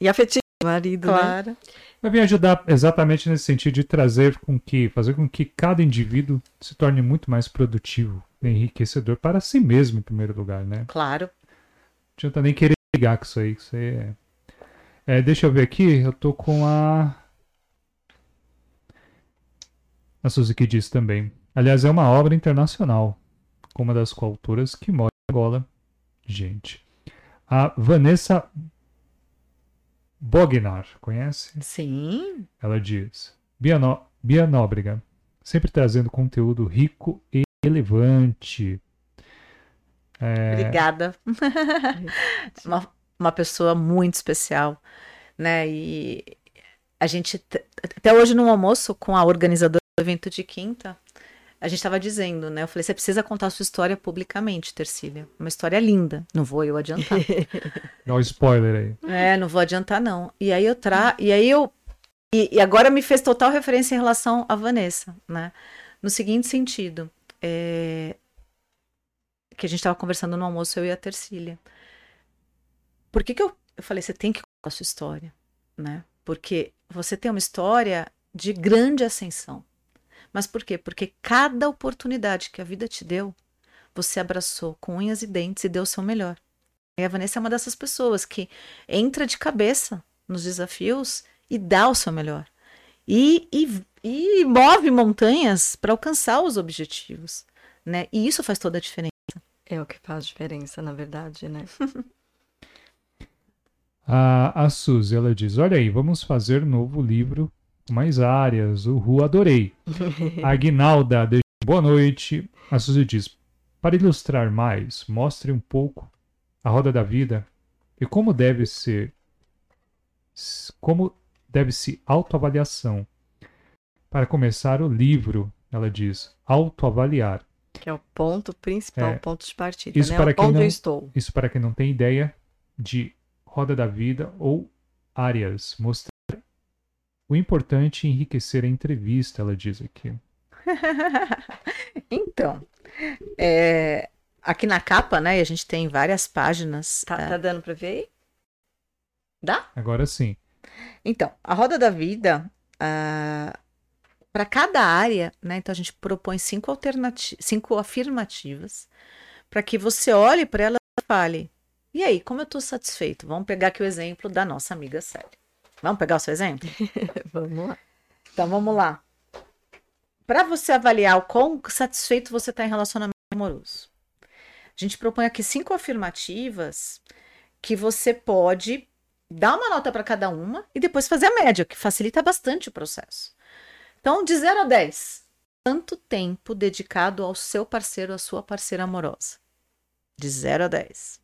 E afetivo, marido, né? claro. né? vai vir ajudar exatamente nesse sentido de trazer com que, fazer com que cada indivíduo se torne muito mais produtivo, enriquecedor para si mesmo em primeiro lugar, né? Claro. Não adianta nem querer ligar com isso aí, isso aí é... é... Deixa eu ver aqui, eu tô com a a Suzy que disse também. Aliás, é uma obra internacional, com uma das coautoras que mora em Angola. Gente. A Vanessa Bognar, conhece? Sim. Ela diz: Bia, no... Bia Nóbrega, sempre trazendo conteúdo rico e relevante. É... Obrigada. [LAUGHS] uma, uma pessoa muito especial, né? E a gente, até hoje no almoço com a organizadora do evento de quinta, a gente estava dizendo, né? Eu falei, você precisa contar a sua história publicamente, Tercília. Uma história linda. Não vou eu adiantar. [LAUGHS] Dá um spoiler aí. É, não vou adiantar, não. E aí eu tra... E aí eu. E, e agora me fez total referência em relação a Vanessa, né? No seguinte sentido. É... Que a gente estava conversando no almoço, eu e a Tercília. Por que, que eu. Eu falei, você tem que contar a sua história, né? Porque você tem uma história de grande ascensão. Mas por quê? Porque cada oportunidade que a vida te deu, você abraçou com unhas e dentes e deu o seu melhor. E a Vanessa é uma dessas pessoas que entra de cabeça nos desafios e dá o seu melhor. E, e, e move montanhas para alcançar os objetivos. Né? E isso faz toda a diferença. É o que faz diferença, na verdade, né? [LAUGHS] a, a Suzy, ela diz: Olha aí, vamos fazer novo livro mais áreas. O Ru adorei. [LAUGHS] A Aguinalda, deixa boa noite. A Suzy diz: Para ilustrar mais, mostre um pouco a roda da vida e como deve ser como deve se autoavaliação. Para começar o livro, ela diz, autoavaliar. Que é o ponto principal, É. ponto de partida, Isso né? para quem Onde não- eu estou. Isso para quem não tem ideia de roda da vida ou áreas. Mostrar o importante é enriquecer a entrevista, ela diz aqui. [LAUGHS] então, é, aqui na capa, né, a gente tem várias páginas. Tá, é, tá dando pra ver aí? Dá? Agora sim. Então, a roda da vida, para cada área, né? Então a gente propõe cinco alternativas, cinco afirmativas, para que você olhe para ela e fale: e aí, como eu estou satisfeito? Vamos pegar aqui o exemplo da nossa amiga Célia. Vamos pegar o seu exemplo? [LAUGHS] Vamos lá. Então vamos lá. Para você avaliar o quão satisfeito você está em relacionamento amoroso, a gente propõe aqui cinco afirmativas que você pode dar uma nota para cada uma e depois fazer a média, que facilita bastante o processo. Então, de 0 a 10, quanto tempo dedicado ao seu parceiro, à sua parceira amorosa? De 0 a 10.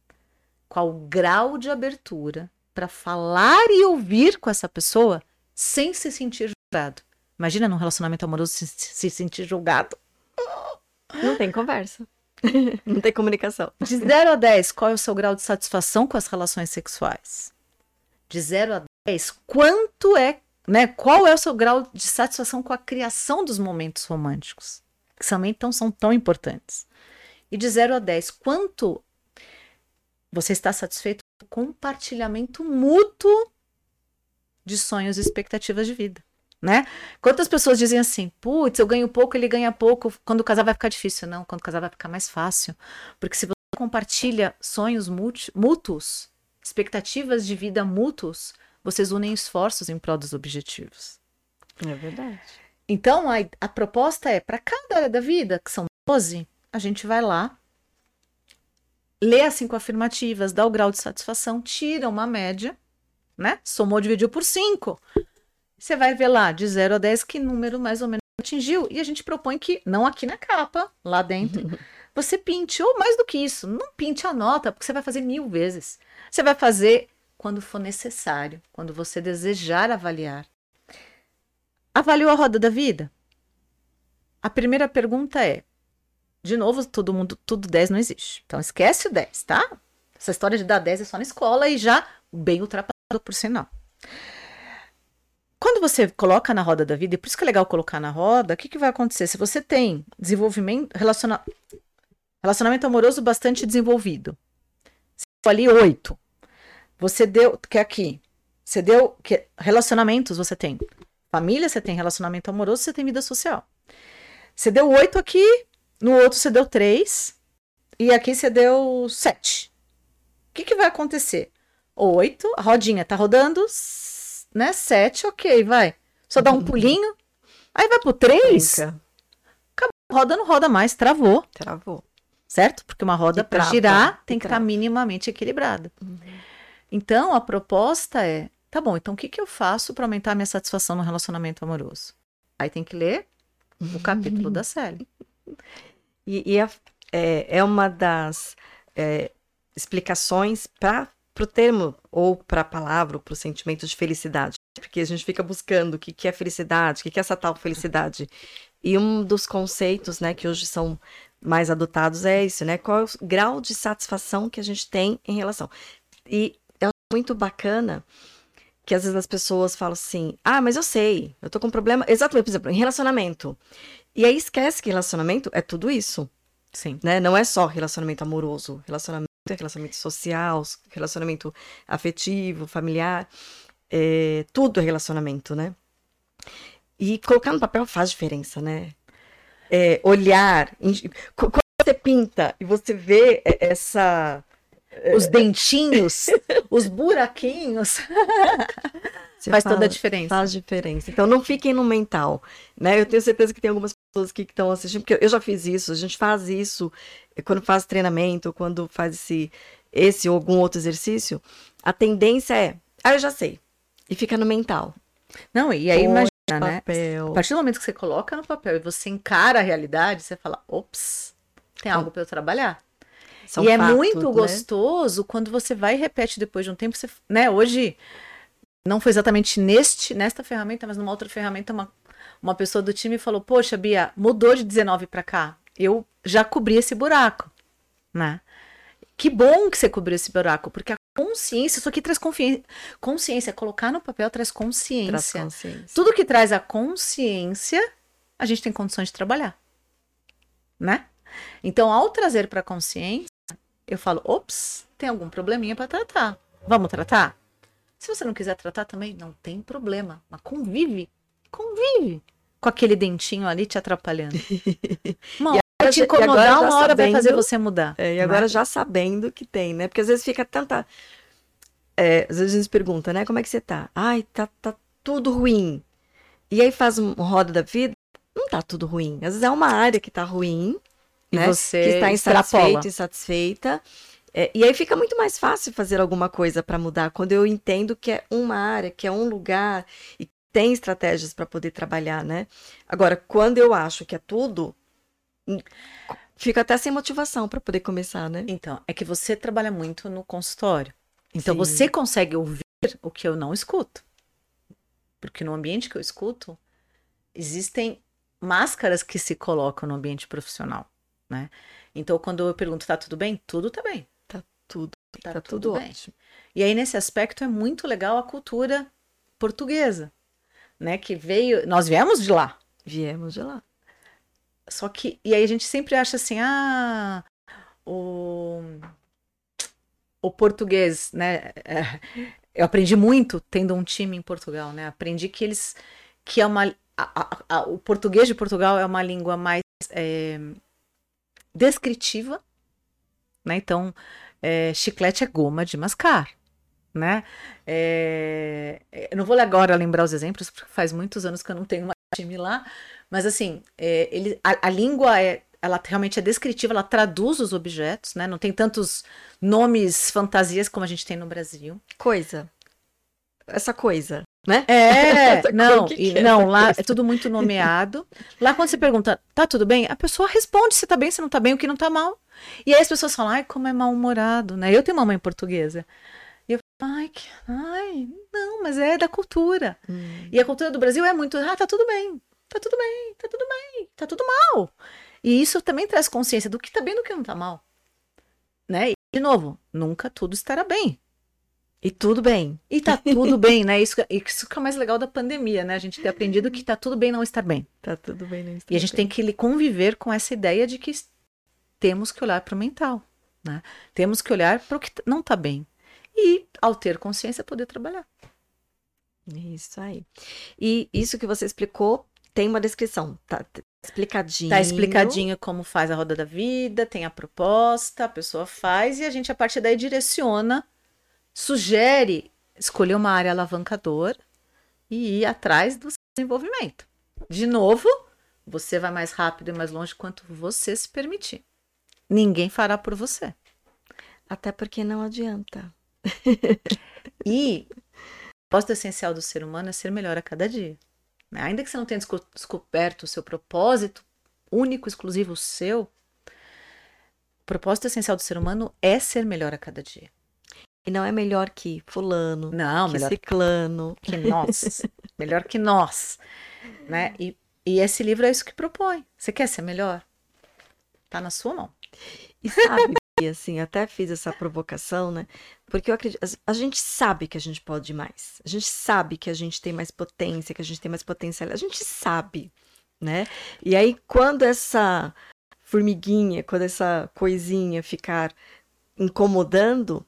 Qual o grau de abertura para falar e ouvir com essa pessoa sem se sentir julgado? Imagina num relacionamento amoroso se, se sentir julgado. Não tem conversa. [LAUGHS] Não tem comunicação. De 0 a 10, qual é o seu grau de satisfação com as relações sexuais? De 0 a 10, quanto é, né? Qual é o seu grau de satisfação com a criação dos momentos românticos? Que também tão, são tão importantes. E de 0 a 10, quanto você está satisfeito com o compartilhamento mútuo de sonhos e expectativas de vida, né? Quantas pessoas dizem assim, putz, eu ganho pouco, ele ganha pouco, quando casar vai ficar difícil. Não, quando casar vai ficar mais fácil. Porque se você compartilha sonhos mútu- mútuos, expectativas de vida mútuos, vocês unem esforços em prol dos objetivos. É verdade. Então, a, a proposta é, para cada área da vida, que são 12, a gente vai lá, lê as cinco afirmativas, dá o grau de satisfação, tira uma média, né? Somou, dividiu por 5. Você vai ver lá, de 0 a 10, que número mais ou menos atingiu. E a gente propõe que, não aqui na capa, lá dentro, [LAUGHS] você pinte, ou mais do que isso, não pinte a nota, porque você vai fazer mil vezes. Você vai fazer quando for necessário, quando você desejar avaliar. Avaliou a roda da vida? A primeira pergunta é: de novo, todo mundo, tudo 10 não existe. Então esquece o 10, tá? Essa história de dar 10 é só na escola e já bem ultrapassado por sinal. Quando você coloca na roda da vida, e por isso que é legal colocar na roda, o que, que vai acontecer? Se você tem desenvolvimento, relaciona, relacionamento amoroso bastante desenvolvido, você deu ali 8, você deu, que é aqui, você deu, que relacionamentos você tem, família, você tem relacionamento amoroso, você tem vida social. Você deu 8 aqui, no outro você deu 3, e aqui você deu 7. O que, que vai acontecer? 8, a rodinha tá rodando, né? 7, ok, vai. Só dá um [LAUGHS] pulinho, aí vai pro 3, Nunca. roda não roda mais, travou, Travou. certo? Porque uma roda para girar tem que estar trava. minimamente equilibrada. Então, a proposta é, tá bom, então o que, que eu faço para aumentar a minha satisfação no relacionamento amoroso? Aí tem que ler o capítulo da série. E, e a- é, é uma das é, explicações para o termo, ou para a palavra, para o sentimento de felicidade. Porque a gente fica buscando o que, que é felicidade, o que, que é essa tal felicidade E um dos conceitos, né, que hoje são mais adotados é isso, né? Qual é o grau de satisfação que a gente tem em relação. E muito bacana que às vezes as pessoas falam assim: ah, mas eu sei, eu tô com um problema. Exatamente, por exemplo, em relacionamento. E aí esquece que relacionamento é tudo isso, Sim. né? Não é só relacionamento amoroso, relacionamento é relacionamento social, relacionamento afetivo, familiar, é, tudo é relacionamento, né? E colocar no papel faz diferença, né? É, olhar, quando você pinta e você vê é, essa Os dentinhos, os buraquinhos, [LAUGHS] você faz fala- toda a diferença. Faz diferença. Então não fiquem no mental, né? Eu tenho certeza que tem algumas pessoas aqui que estão assistindo, porque eu já fiz isso, a gente faz isso eh, quando faz treinamento, quando faz esse, esse ou algum outro exercício, a tendência é, ah, eu já sei. E fica no mental. Não, e aí Põe imagina, né? Papel. A partir do momento que você coloca no papel e você encara a realidade, você fala, ops, tem algo para eu trabalhar. São e é fatos, muito né? gostoso quando você vai e repete depois de um tempo. Você, né, hoje, não foi exatamente neste, nesta ferramenta, mas numa outra ferramenta, uma, uma pessoa do time falou: Poxa, Bia, mudou de 19 para cá. Eu já cobri esse buraco. Né? Que bom que você cobriu esse buraco, porque a consciência, isso aqui traz confiança. Consciência, colocar no papel traz consciência. Traz consciência. Tudo que traz a consciência, a gente tem condições de trabalhar. Né? Então, ao trazer para a consciência, eu falo: ops, tem algum probleminha para tratar. Vamos tratar? Se você não quiser tratar também, não tem problema. Mas convive. Convive com aquele dentinho ali te atrapalhando. [LAUGHS] Uma hora vai te incomodar, uma hora vai fazer sabendo- você mudar. É, e né? agora já sabendo que tem, né? Porque às vezes fica tanta. é, às vezes a gente pergunta, né? Como é que você tá? Ai, tá, tá tudo ruim. E aí faz um roda da vida, não tá tudo ruim. Às vezes é uma área que tá ruim, E né? você que está insatisfeita, insatisfeita. É, e aí fica muito mais fácil fazer alguma coisa para mudar quando eu entendo que é uma área, que é um lugar e tem estratégias para poder trabalhar, né? Agora, quando eu acho que é tudo, hum, fica até sem motivação para poder começar, né? Então, é que você trabalha muito no consultório. Então, Sim. você consegue ouvir o que eu não escuto. Porque no ambiente que eu escuto, existem máscaras que se colocam no ambiente profissional, né? Então, quando eu pergunto, tá tudo bem? Tudo tá bem. Tudo, Tá, tá, tudo, tudo bem. ótimo. E aí, nesse aspecto, é muito legal a cultura portuguesa, né? Que veio... Nós viemos de lá. Viemos de lá. Só que, e aí a gente sempre acha assim, ah, o, o português, né? é, eu aprendi muito tendo um time em Portugal, né? Aprendi que eles, que é uma, a- a- a- o português de Portugal é uma língua mais é, descritiva, né? Então, é, chiclete é goma de mascar, né? É, eu não vou agora lembrar os exemplos, porque faz muitos anos que eu não tenho mais time lá, mas assim, é, ele, a, a língua é, ela realmente é descritiva, ela traduz os objetos, né? Não tem tantos nomes fantasias como a gente tem no Brasil. Coisa. Essa coisa, né? É, [LAUGHS] não, e- é não, lá coisa? é tudo muito nomeado. Lá quando você pergunta, tá tudo bem? A pessoa responde se tá bem, se não tá bem, o que não tá mal. E aí as pessoas falam, ai, como é mal-humorado, né? Eu tenho uma mãe portuguesa. E eu falo, ai, que, ai, não, mas é da cultura. Hum. E a cultura do Brasil é muito, ah, tá tudo bem, tá tudo bem, tá tudo bem, tá tudo mal. E isso também traz consciência do que tá bem e do que não tá mal. Né? E, de novo, nunca tudo estará bem. E tudo bem. E tá tudo bem, né? Isso, isso que é o mais legal da pandemia, né? A gente ter aprendido que tá tudo bem não estar bem. Tá tudo bem. Né? E a gente tem que conviver com essa ideia de que temos que olhar para o mental, né? Temos que olhar para o que não tá bem. E, ao ter consciência, poder trabalhar. Isso aí. E isso que você explicou tem uma descrição. Tá explicadinho. Tá explicadinho como faz a roda da vida, tem a proposta, a pessoa faz e a gente, a partir daí, direciona, sugere escolher uma área alavancadora e ir atrás do seu desenvolvimento. De novo, você vai mais rápido e mais longe quanto você se permitir. Ninguém fará por você. Até porque não adianta. [LAUGHS] E o propósito essencial do ser humano é ser melhor a cada dia. né? Ainda que você não tenha desco- descoberto o seu propósito único, exclusivo seu, o propósito essencial do ser humano é ser melhor a cada dia. E não é melhor que fulano, Não, que melhor ciclano. que nós. melhor que nós. Né? E, E esse livro é isso que propõe. Você quer ser melhor? Tá na sua mão. E sabe, assim, até fiz essa provocação, né? Porque eu acredito, a gente sabe que a gente pode mais. A gente sabe que a gente tem mais potência, que a gente tem mais potencial. A gente sabe, né? E aí, quando essa formiguinha, quando essa coisinha ficar incomodando,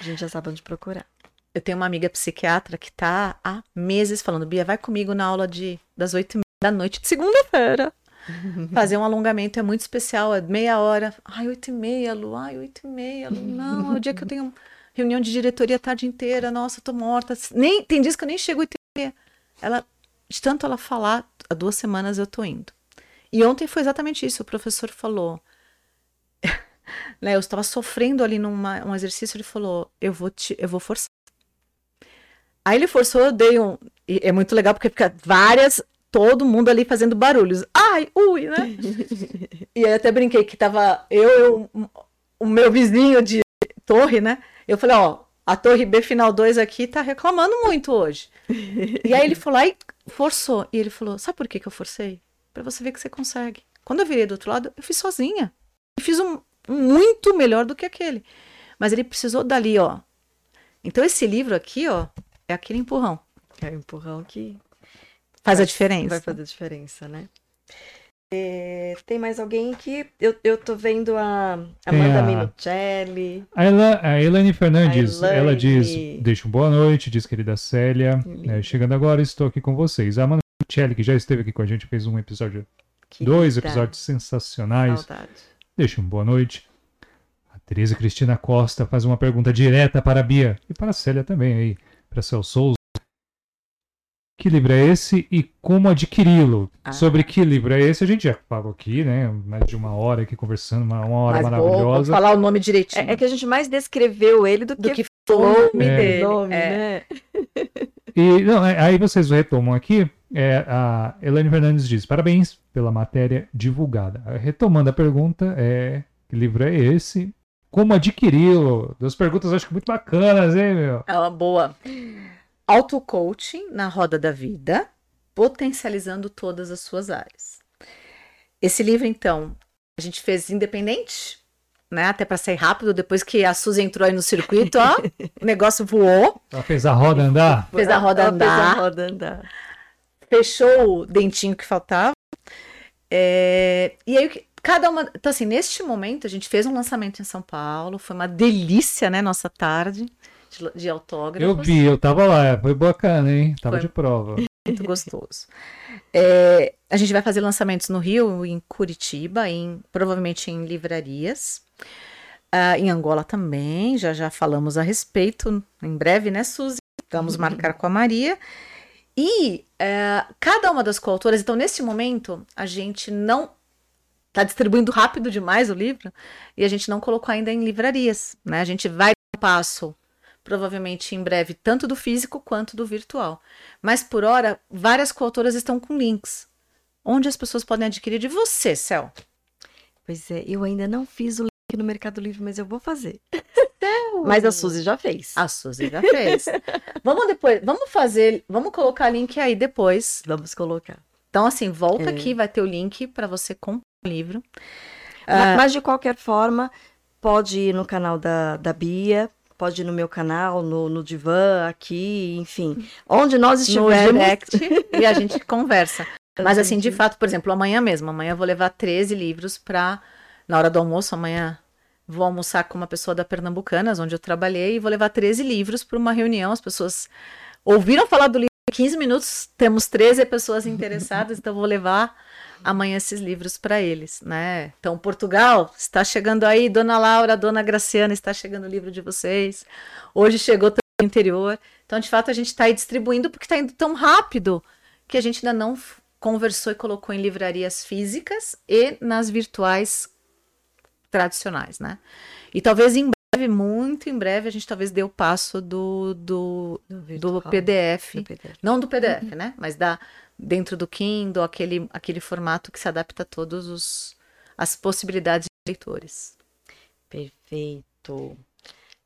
a gente já sabe onde procurar. Eu tenho uma amiga psiquiatra que tá há meses falando, Bia, vai comigo na aula de das oito e meia da noite de segunda-feira. [LAUGHS] Fazer um alongamento é muito especial, é meia hora. Ai, oito e meia, Lu, ai, oito e meia, Lu. Não, é o dia que eu tenho reunião de diretoria a tarde inteira, nossa, eu tô morta. Nem, tem dias que eu nem chego oito e meia. Ela, de tanto ela falar, há duas semanas eu tô indo. E ontem foi exatamente isso, o professor falou, né, eu estava sofrendo ali num um exercício, ele falou, eu vou te, eu vou forçar. Aí ele forçou, eu dei um, é muito legal porque fica várias todo mundo ali fazendo barulhos. Ai, ui, né? [LAUGHS] e aí até brinquei que tava eu, eu o meu vizinho de torre, né? Eu falei, ó, a torre B final 2 aqui tá reclamando muito hoje. e aí ele falou, aí forçou. E ele falou, sabe por que que eu forcei? Para você ver que você consegue. Quando eu virei do outro lado, eu fiz sozinha. Eu fiz um muito melhor do que aquele. Mas ele precisou dali, ó. Então esse livro aqui, ó, é aquele empurrão. É o empurrão que Faz a diferença. Vai fazer a diferença, né? É, tem mais alguém que eu, eu tô vendo a Amanda a... Minuccelli. A, Ela, a Elaine Fernandes, a Elaine... ela diz: Deixa um boa noite, diz querida Célia. É, chegando agora, estou aqui com vocês. A Amanda Minuccelli, que já esteve aqui com a gente, fez um episódio, querida. dois episódios sensacionais. Saudade. Deixa um boa noite. A Tereza Cristina Costa faz uma pergunta direta para a Bia e para a Célia também aí, para Cel Souza. Que livro é esse e como adquiri-lo? Ah. Sobre que livro é esse, a gente já falou aqui, né? Mais de uma hora aqui conversando, uma, uma hora Mas maravilhosa. Vou, vou falar o nome direitinho. É, é, que a gente mais descreveu ele do, do que, que falou o nome é. dele. Nome, é. né? E não, é, aí vocês retomam aqui. É, a Elaine Fernandes diz: parabéns pela matéria divulgada. Retomando a pergunta, é, que livro é esse? Como adquiri-lo? Duas perguntas, acho que muito bacanas, hein, meu? É uma boa. Auto-coaching na roda da vida, potencializando todas as suas áreas. Esse livro, então, a gente fez independente, né? Até para sair rápido, depois que a Suzy entrou aí no circuito, ó, o negócio voou. Ela fez a roda andar? Fez a roda Ela andar. Fez a roda andar. Fechou o dentinho que faltava. É... E aí, cada uma. Então, assim, neste momento, a gente fez um lançamento em São Paulo, foi uma delícia, né? Nossa tarde de, de autógrafos. Eu vi, eu tava lá, foi bacana, hein? Tava foi de prova. Muito gostoso. É, a gente vai fazer lançamentos no Rio, em Curitiba, em, provavelmente em livrarias. Uh, em Angola também, já já falamos a respeito. Em breve, né, Suzy? Vamos uhum. [LAUGHS] marcar com a Maria. E uh, cada uma das coautoras, então, nesse momento, a gente não está distribuindo rápido demais o livro e a gente não colocou ainda em livrarias, né? A gente vai dar um passo provavelmente em breve, tanto do físico quanto do virtual. Mas por hora, várias coautoras estão com links. Onde as pessoas podem adquirir de você, Cel? Pois é, eu ainda não fiz o link no Mercado Livre, mas eu vou fazer. Mas a Suzy já fez. A Suzy já fez. [LAUGHS] vamos depois, vamos fazer, vamos colocar link aí depois. Vamos colocar. Então, assim, volta é. aqui, vai ter o link para você comprar o livro. Mas, uh, mas, de qualquer forma, pode ir no canal da, da Bia, pode ir no meu canal, no, no divã, aqui, enfim, onde nós estivermos. No direct, [LAUGHS] e a gente conversa. Mas assim, de fato, por exemplo, amanhã mesmo, amanhã eu vou levar 13 livros para na hora do almoço, amanhã vou almoçar com uma pessoa da Pernambucanas, onde eu trabalhei, e vou levar 13 livros para uma reunião. As pessoas ouviram falar do livro em 15 minutos, temos 13 pessoas interessadas, então vou levar amanhã esses livros para eles, né? Então, Portugal, está chegando aí, Dona Laura, Dona Graciana, está chegando o livro de vocês. Hoje chegou também o interior. Então, de fato, a gente está aí distribuindo porque está indo tão rápido que a gente ainda não conversou e colocou em livrarias físicas e nas virtuais tradicionais, né? E talvez em breve, muito em breve, a gente talvez dê o passo do, do, do, do PDF, do PDF. Não do PDF, uhum. né? Mas da dentro do Kindle, aquele, aquele formato que se adapta a todas os, as possibilidades de leitores. Perfeito.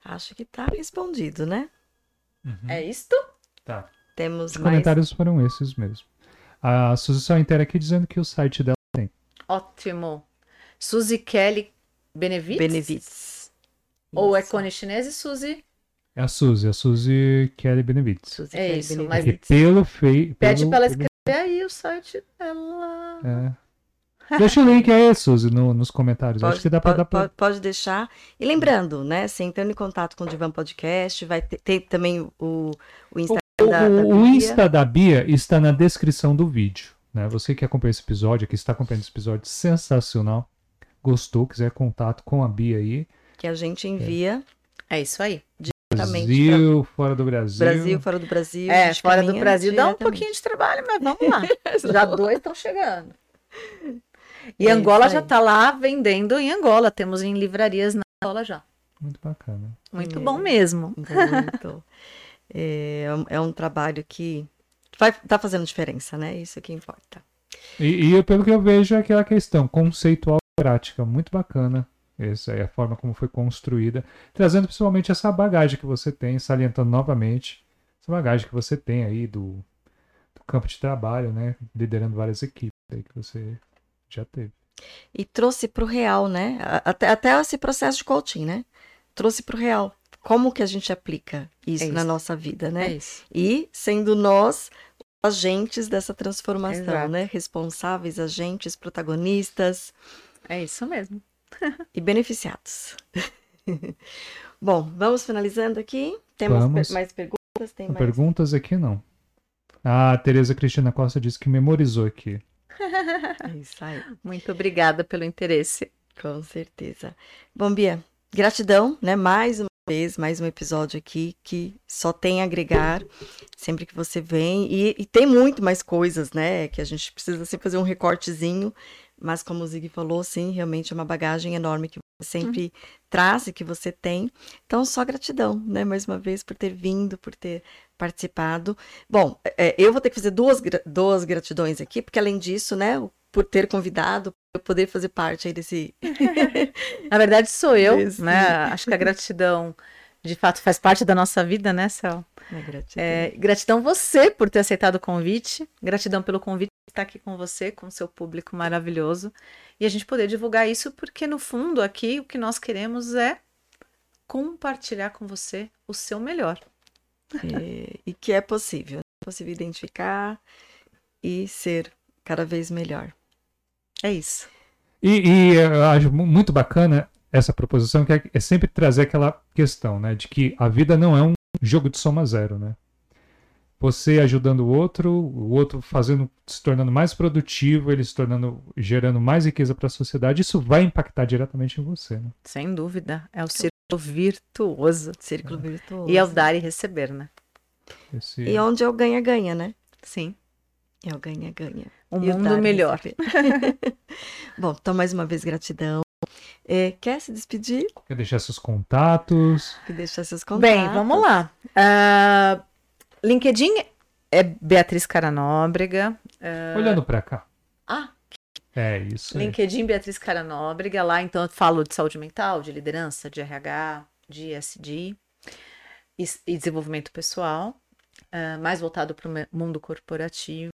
Acho que tá respondido, né? Uhum. É isto? Tá. Temos Os mais... comentários foram esses mesmo. A Suzy só inteira aqui dizendo que o site dela Ótimo. Suzy Kelly Benevides? Benevides. Ou é cone chinês e Suzy? é a Suzy, a Suzy Kelly Benevides. Suzy É Kelly isso, Benevides. mas- pelo feio. Pede pelo, pra ela escrever aí o site dela. É. Deixa o link aí, Suzy, no- nos comentários. Pode, Acho que dá pra pode, dar pra. pode- deixar. E lembrando, né? Você entrando em contato com o Divan Podcast, vai ter, tem também o, o Instagram O, da, da o Bia. Insta da Bia está na descrição do vídeo. Né? Você que acompanha esse episódio, que está acompanhando esse episódio sensacional, gostou, quiser contato com a Bia aí. que a gente envia É isso aí. diretamente Brasil, fora do Brasil. Brasil, fora do Brasil. É, fora do Brasil dá um pouquinho de trabalho, mas vamos lá. [LAUGHS] Já dois estão chegando. E É Angola já aí. tá lá vendendo em Angola. Temos em livrarias na Angola já. Muito bacana. Muito É. bom mesmo. Muito. É, é um trabalho que vai, tá fazendo diferença, né? Isso que importa. E, e pelo que eu vejo, é aquela questão conceitual prática, muito bacana. Essa é a forma como foi construída, trazendo principalmente essa bagagem que você tem, salientando novamente essa bagagem que você tem aí do, do campo de trabalho, né? Liderando várias equipes aí que você já teve. E trouxe para o real, né? Até, até esse processo de coaching, né? Trouxe para o real. Como que a gente aplica isso, É na isso. nossa vida, né? É isso. E sendo nós agentes dessa transformação, Exato. né? Responsáveis, agentes, protagonistas É isso mesmo. [LAUGHS] e beneficiados. [LAUGHS] Bom, vamos finalizando aqui. Temos Vamos. per- mais perguntas? Tem mais? Perguntas aqui não. A Tereza Cristina Costa disse que memorizou aqui. É Isso aí, [LAUGHS] Muito obrigada pelo interesse. com certeza. Bom, Bia, gratidão, né? Mais uma vez, mais um episódio aqui que só tem a agregar sempre que você vem. E, e tem muito mais coisas, né? Que a gente precisa sempre fazer um recortezinho. Mas como o Zig falou, sim, realmente é uma bagagem enorme que você sempre traz e que você tem. Então, só gratidão, né? Mais uma vez, por ter vindo, por ter participado. Bom, é, eu vou ter que fazer duas, duas gratidões aqui, porque além disso, né? Por ter convidado, eu poder fazer parte aí desse. [LAUGHS] Na verdade, sou eu, né? Acho que a gratidão, de fato, faz parte da nossa vida, né, Cel? Né, gratidão. É, gratidão você por ter aceitado o convite. Gratidão pelo convite estar aqui com você, com o seu público maravilhoso. E a gente poder divulgar isso, porque no fundo aqui o que nós queremos é compartilhar com você o seu melhor. É, e que é possível. É possível identificar e ser cada vez melhor. É isso. E, e eu acho mu- muito bacana essa proposição, que é, é sempre trazer aquela questão, né? De que a vida não é um jogo de soma zero, né? Você ajudando o outro, o outro fazendo, se tornando mais produtivo, ele se tornando, gerando mais riqueza para a sociedade, isso vai impactar diretamente em você, né? Sem dúvida. É o círculo virtuoso. Círculo virtuoso. E é o dar e receber, né? Esse- E onde é o ganha-ganha, né? Sim. É o ganha-ganha. Um E o dar mundo e melhor. [LAUGHS] Bom, então mais uma vez gratidão. É, quer se despedir? Quer deixar seus contatos? E deixar seus contatos. Bem, vamos lá. Ah, LinkedIn é Beatriz Caranóbrega. Ah, Olhando para cá. ah, É isso. aí. LinkedIn Beatriz Caranóbrega. Lá, então, eu falo de saúde mental, de liderança, de RH, de SD e, e desenvolvimento pessoal, ah, mais voltado para o mundo corporativo.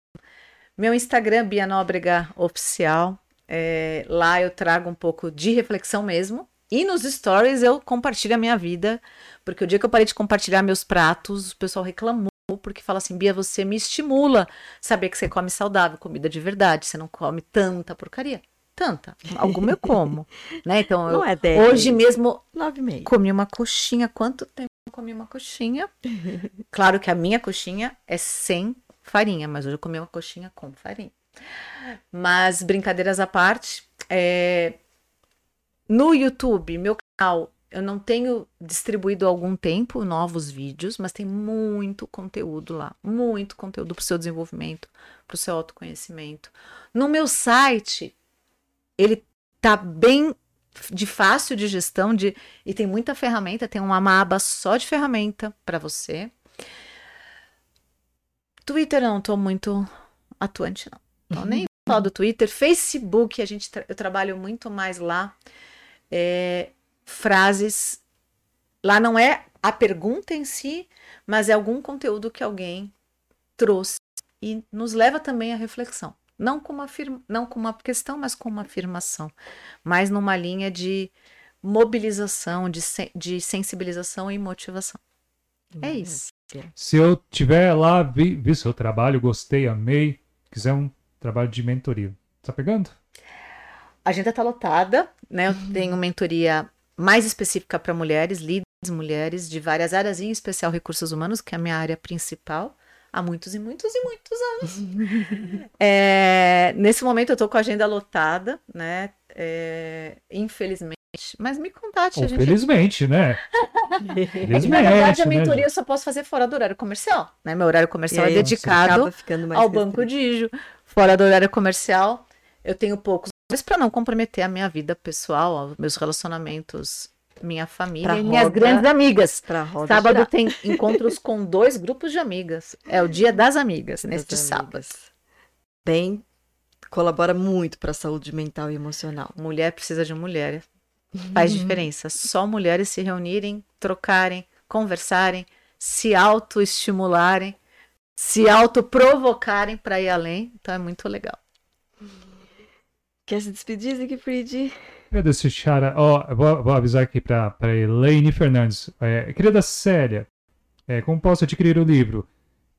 Meu Instagram, Bia Nóbrega Oficial. É, lá eu trago um pouco de reflexão mesmo. E nos stories eu compartilho a minha vida, porque o dia que eu parei de compartilhar meus pratos, o pessoal reclamou, porque fala assim, Bia, você me estimula saber que você come saudável, comida de verdade, você não come tanta porcaria. Tanta. Alguma eu como, [LAUGHS] né? Então, eu, é 10. hoje mesmo e comi uma coxinha. Quanto tempo eu comi uma coxinha? [LAUGHS] Claro que a minha coxinha é sem farinha, mas hoje eu comi uma coxinha com farinha. Mas brincadeiras à parte, é, no YouTube, meu canal, eu não tenho distribuído há algum tempo novos vídeos, mas tem muito conteúdo lá, muito conteúdo para o seu desenvolvimento, para o seu autoconhecimento. No meu site, ele tá bem de fácil de gestão de e tem muita ferramenta, tem uma aba só de ferramenta para você. Twitter não tô muito atuante não. Então nem falar do Twitter, Facebook, a gente tra- eu trabalho muito mais lá. É, frases lá não é a pergunta em si, mas é algum conteúdo que alguém trouxe e nos leva também à reflexão. Não como, afirma, não como uma questão, mas como uma afirmação. Mas numa linha de mobilização, de, se, de sensibilização e motivação. É isso. Se eu tiver lá, vi, vi seu trabalho, gostei, amei, quiser um trabalho de mentoria, tá pegando? A agenda tá lotada, né? Eu tenho mentoria mais específica para mulheres, líderes mulheres de várias áreas, em especial recursos humanos, que é a minha área principal, há muitos e muitos e muitos anos. [LAUGHS] é, nesse momento eu tô com a agenda lotada, né? É, infelizmente. Mas me contate, a gente. Felizmente, né? É [LAUGHS] Na verdade, a mentoria né? eu só posso fazer fora do horário comercial. Né? Meu horário comercial é dedicado ao banco Digio. Fora do horário comercial, eu tenho poucos mas para não comprometer a minha vida pessoal, meus relacionamentos, minha família pra e roda, minhas grandes amigas. Sábado girar. tem encontros com dois grupos de amigas. É o dia das amigas, das neste amigas. sábado. Bem, colabora muito para a saúde mental e emocional. Mulher precisa de mulher. [LAUGHS] Faz uhum. diferença. Só mulheres se reunirem, trocarem, conversarem, se autoestimularem, se autoprovocarem para ir além. Então é muito legal. Quer se despedir, Siegfried? Querida Chara, ó, vou, vou, avisar aqui para Elaine Fernandes. É, querida Célia, é, como posso adquirir o livro?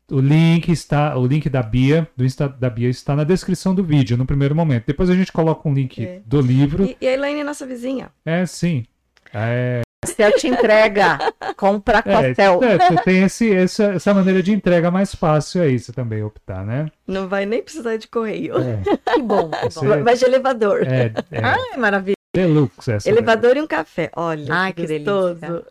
O link está, o link da Bia, do Insta da Bia, está na descrição do vídeo, no primeiro momento. Depois a gente coloca um link é. do livro. E, e, a Elaine é nossa vizinha. É, sim. É, Cel te entrega. Compra com é, a. É, você tem esse, essa, essa maneira de entrega mais fácil aí, você também optar, né? Não vai nem precisar de correio. É. Que bom. Você... Vai de elevador. É, é. Ai, maravilha. Deluxe essa. Elevador daí. e um café. Olha, Ai, que, que gostoso.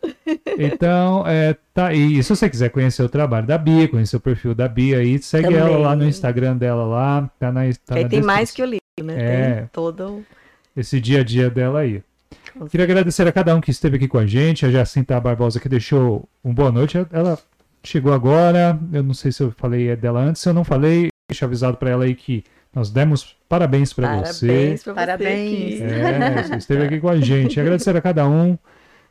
Então, é, tá aí. Se você quiser conhecer o trabalho da Bia, conhecer o perfil da Bia aí, segue Também. ela lá no Instagram dela lá. Tá na, tá aí tem mais que o livro, né? É. Tem todo esse dia a dia dela aí. Queria agradecer a cada um que esteve aqui com a gente. A Jacinta Barbosa que deixou um boa noite. Ela chegou agora. Eu não sei se eu falei dela antes. Se eu não falei, deixa avisado para ela aí que nós demos parabéns para você. Pra parabéns. É, [LAUGHS] você esteve aqui com a gente. Agradecer a cada um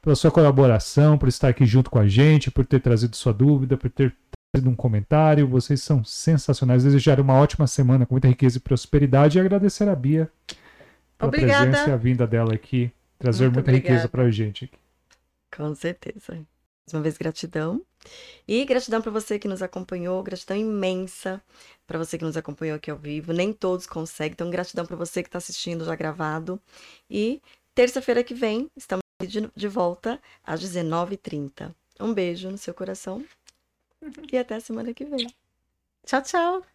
pela sua colaboração, por estar aqui junto com a gente, por ter trazido sua dúvida, por ter trazido um comentário. Vocês são sensacionais. Desejar uma ótima semana com muita riqueza e prosperidade. E agradecer a Bia pela Obrigada. presença e a vinda dela aqui trazer Muito muita obrigada. riqueza para a gente. Com certeza. Mais uma vez, gratidão. E gratidão para você que nos acompanhou, gratidão imensa para você que nos acompanhou aqui ao vivo. Nem todos conseguem, então gratidão para você que está assistindo já gravado. E terça-feira que vem estamos de, de volta às 19h30. Um beijo no seu coração [LAUGHS] e até a semana que vem. Tchau, tchau.